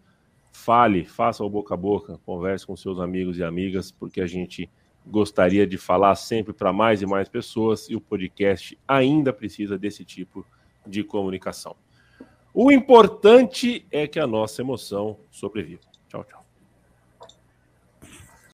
fale, faça o boca a boca, converse com seus amigos e amigas, porque a gente gostaria de falar sempre para mais e mais pessoas e o podcast ainda precisa desse tipo de de comunicação. O importante é que a nossa emoção sobreviva. Tchau, tchau.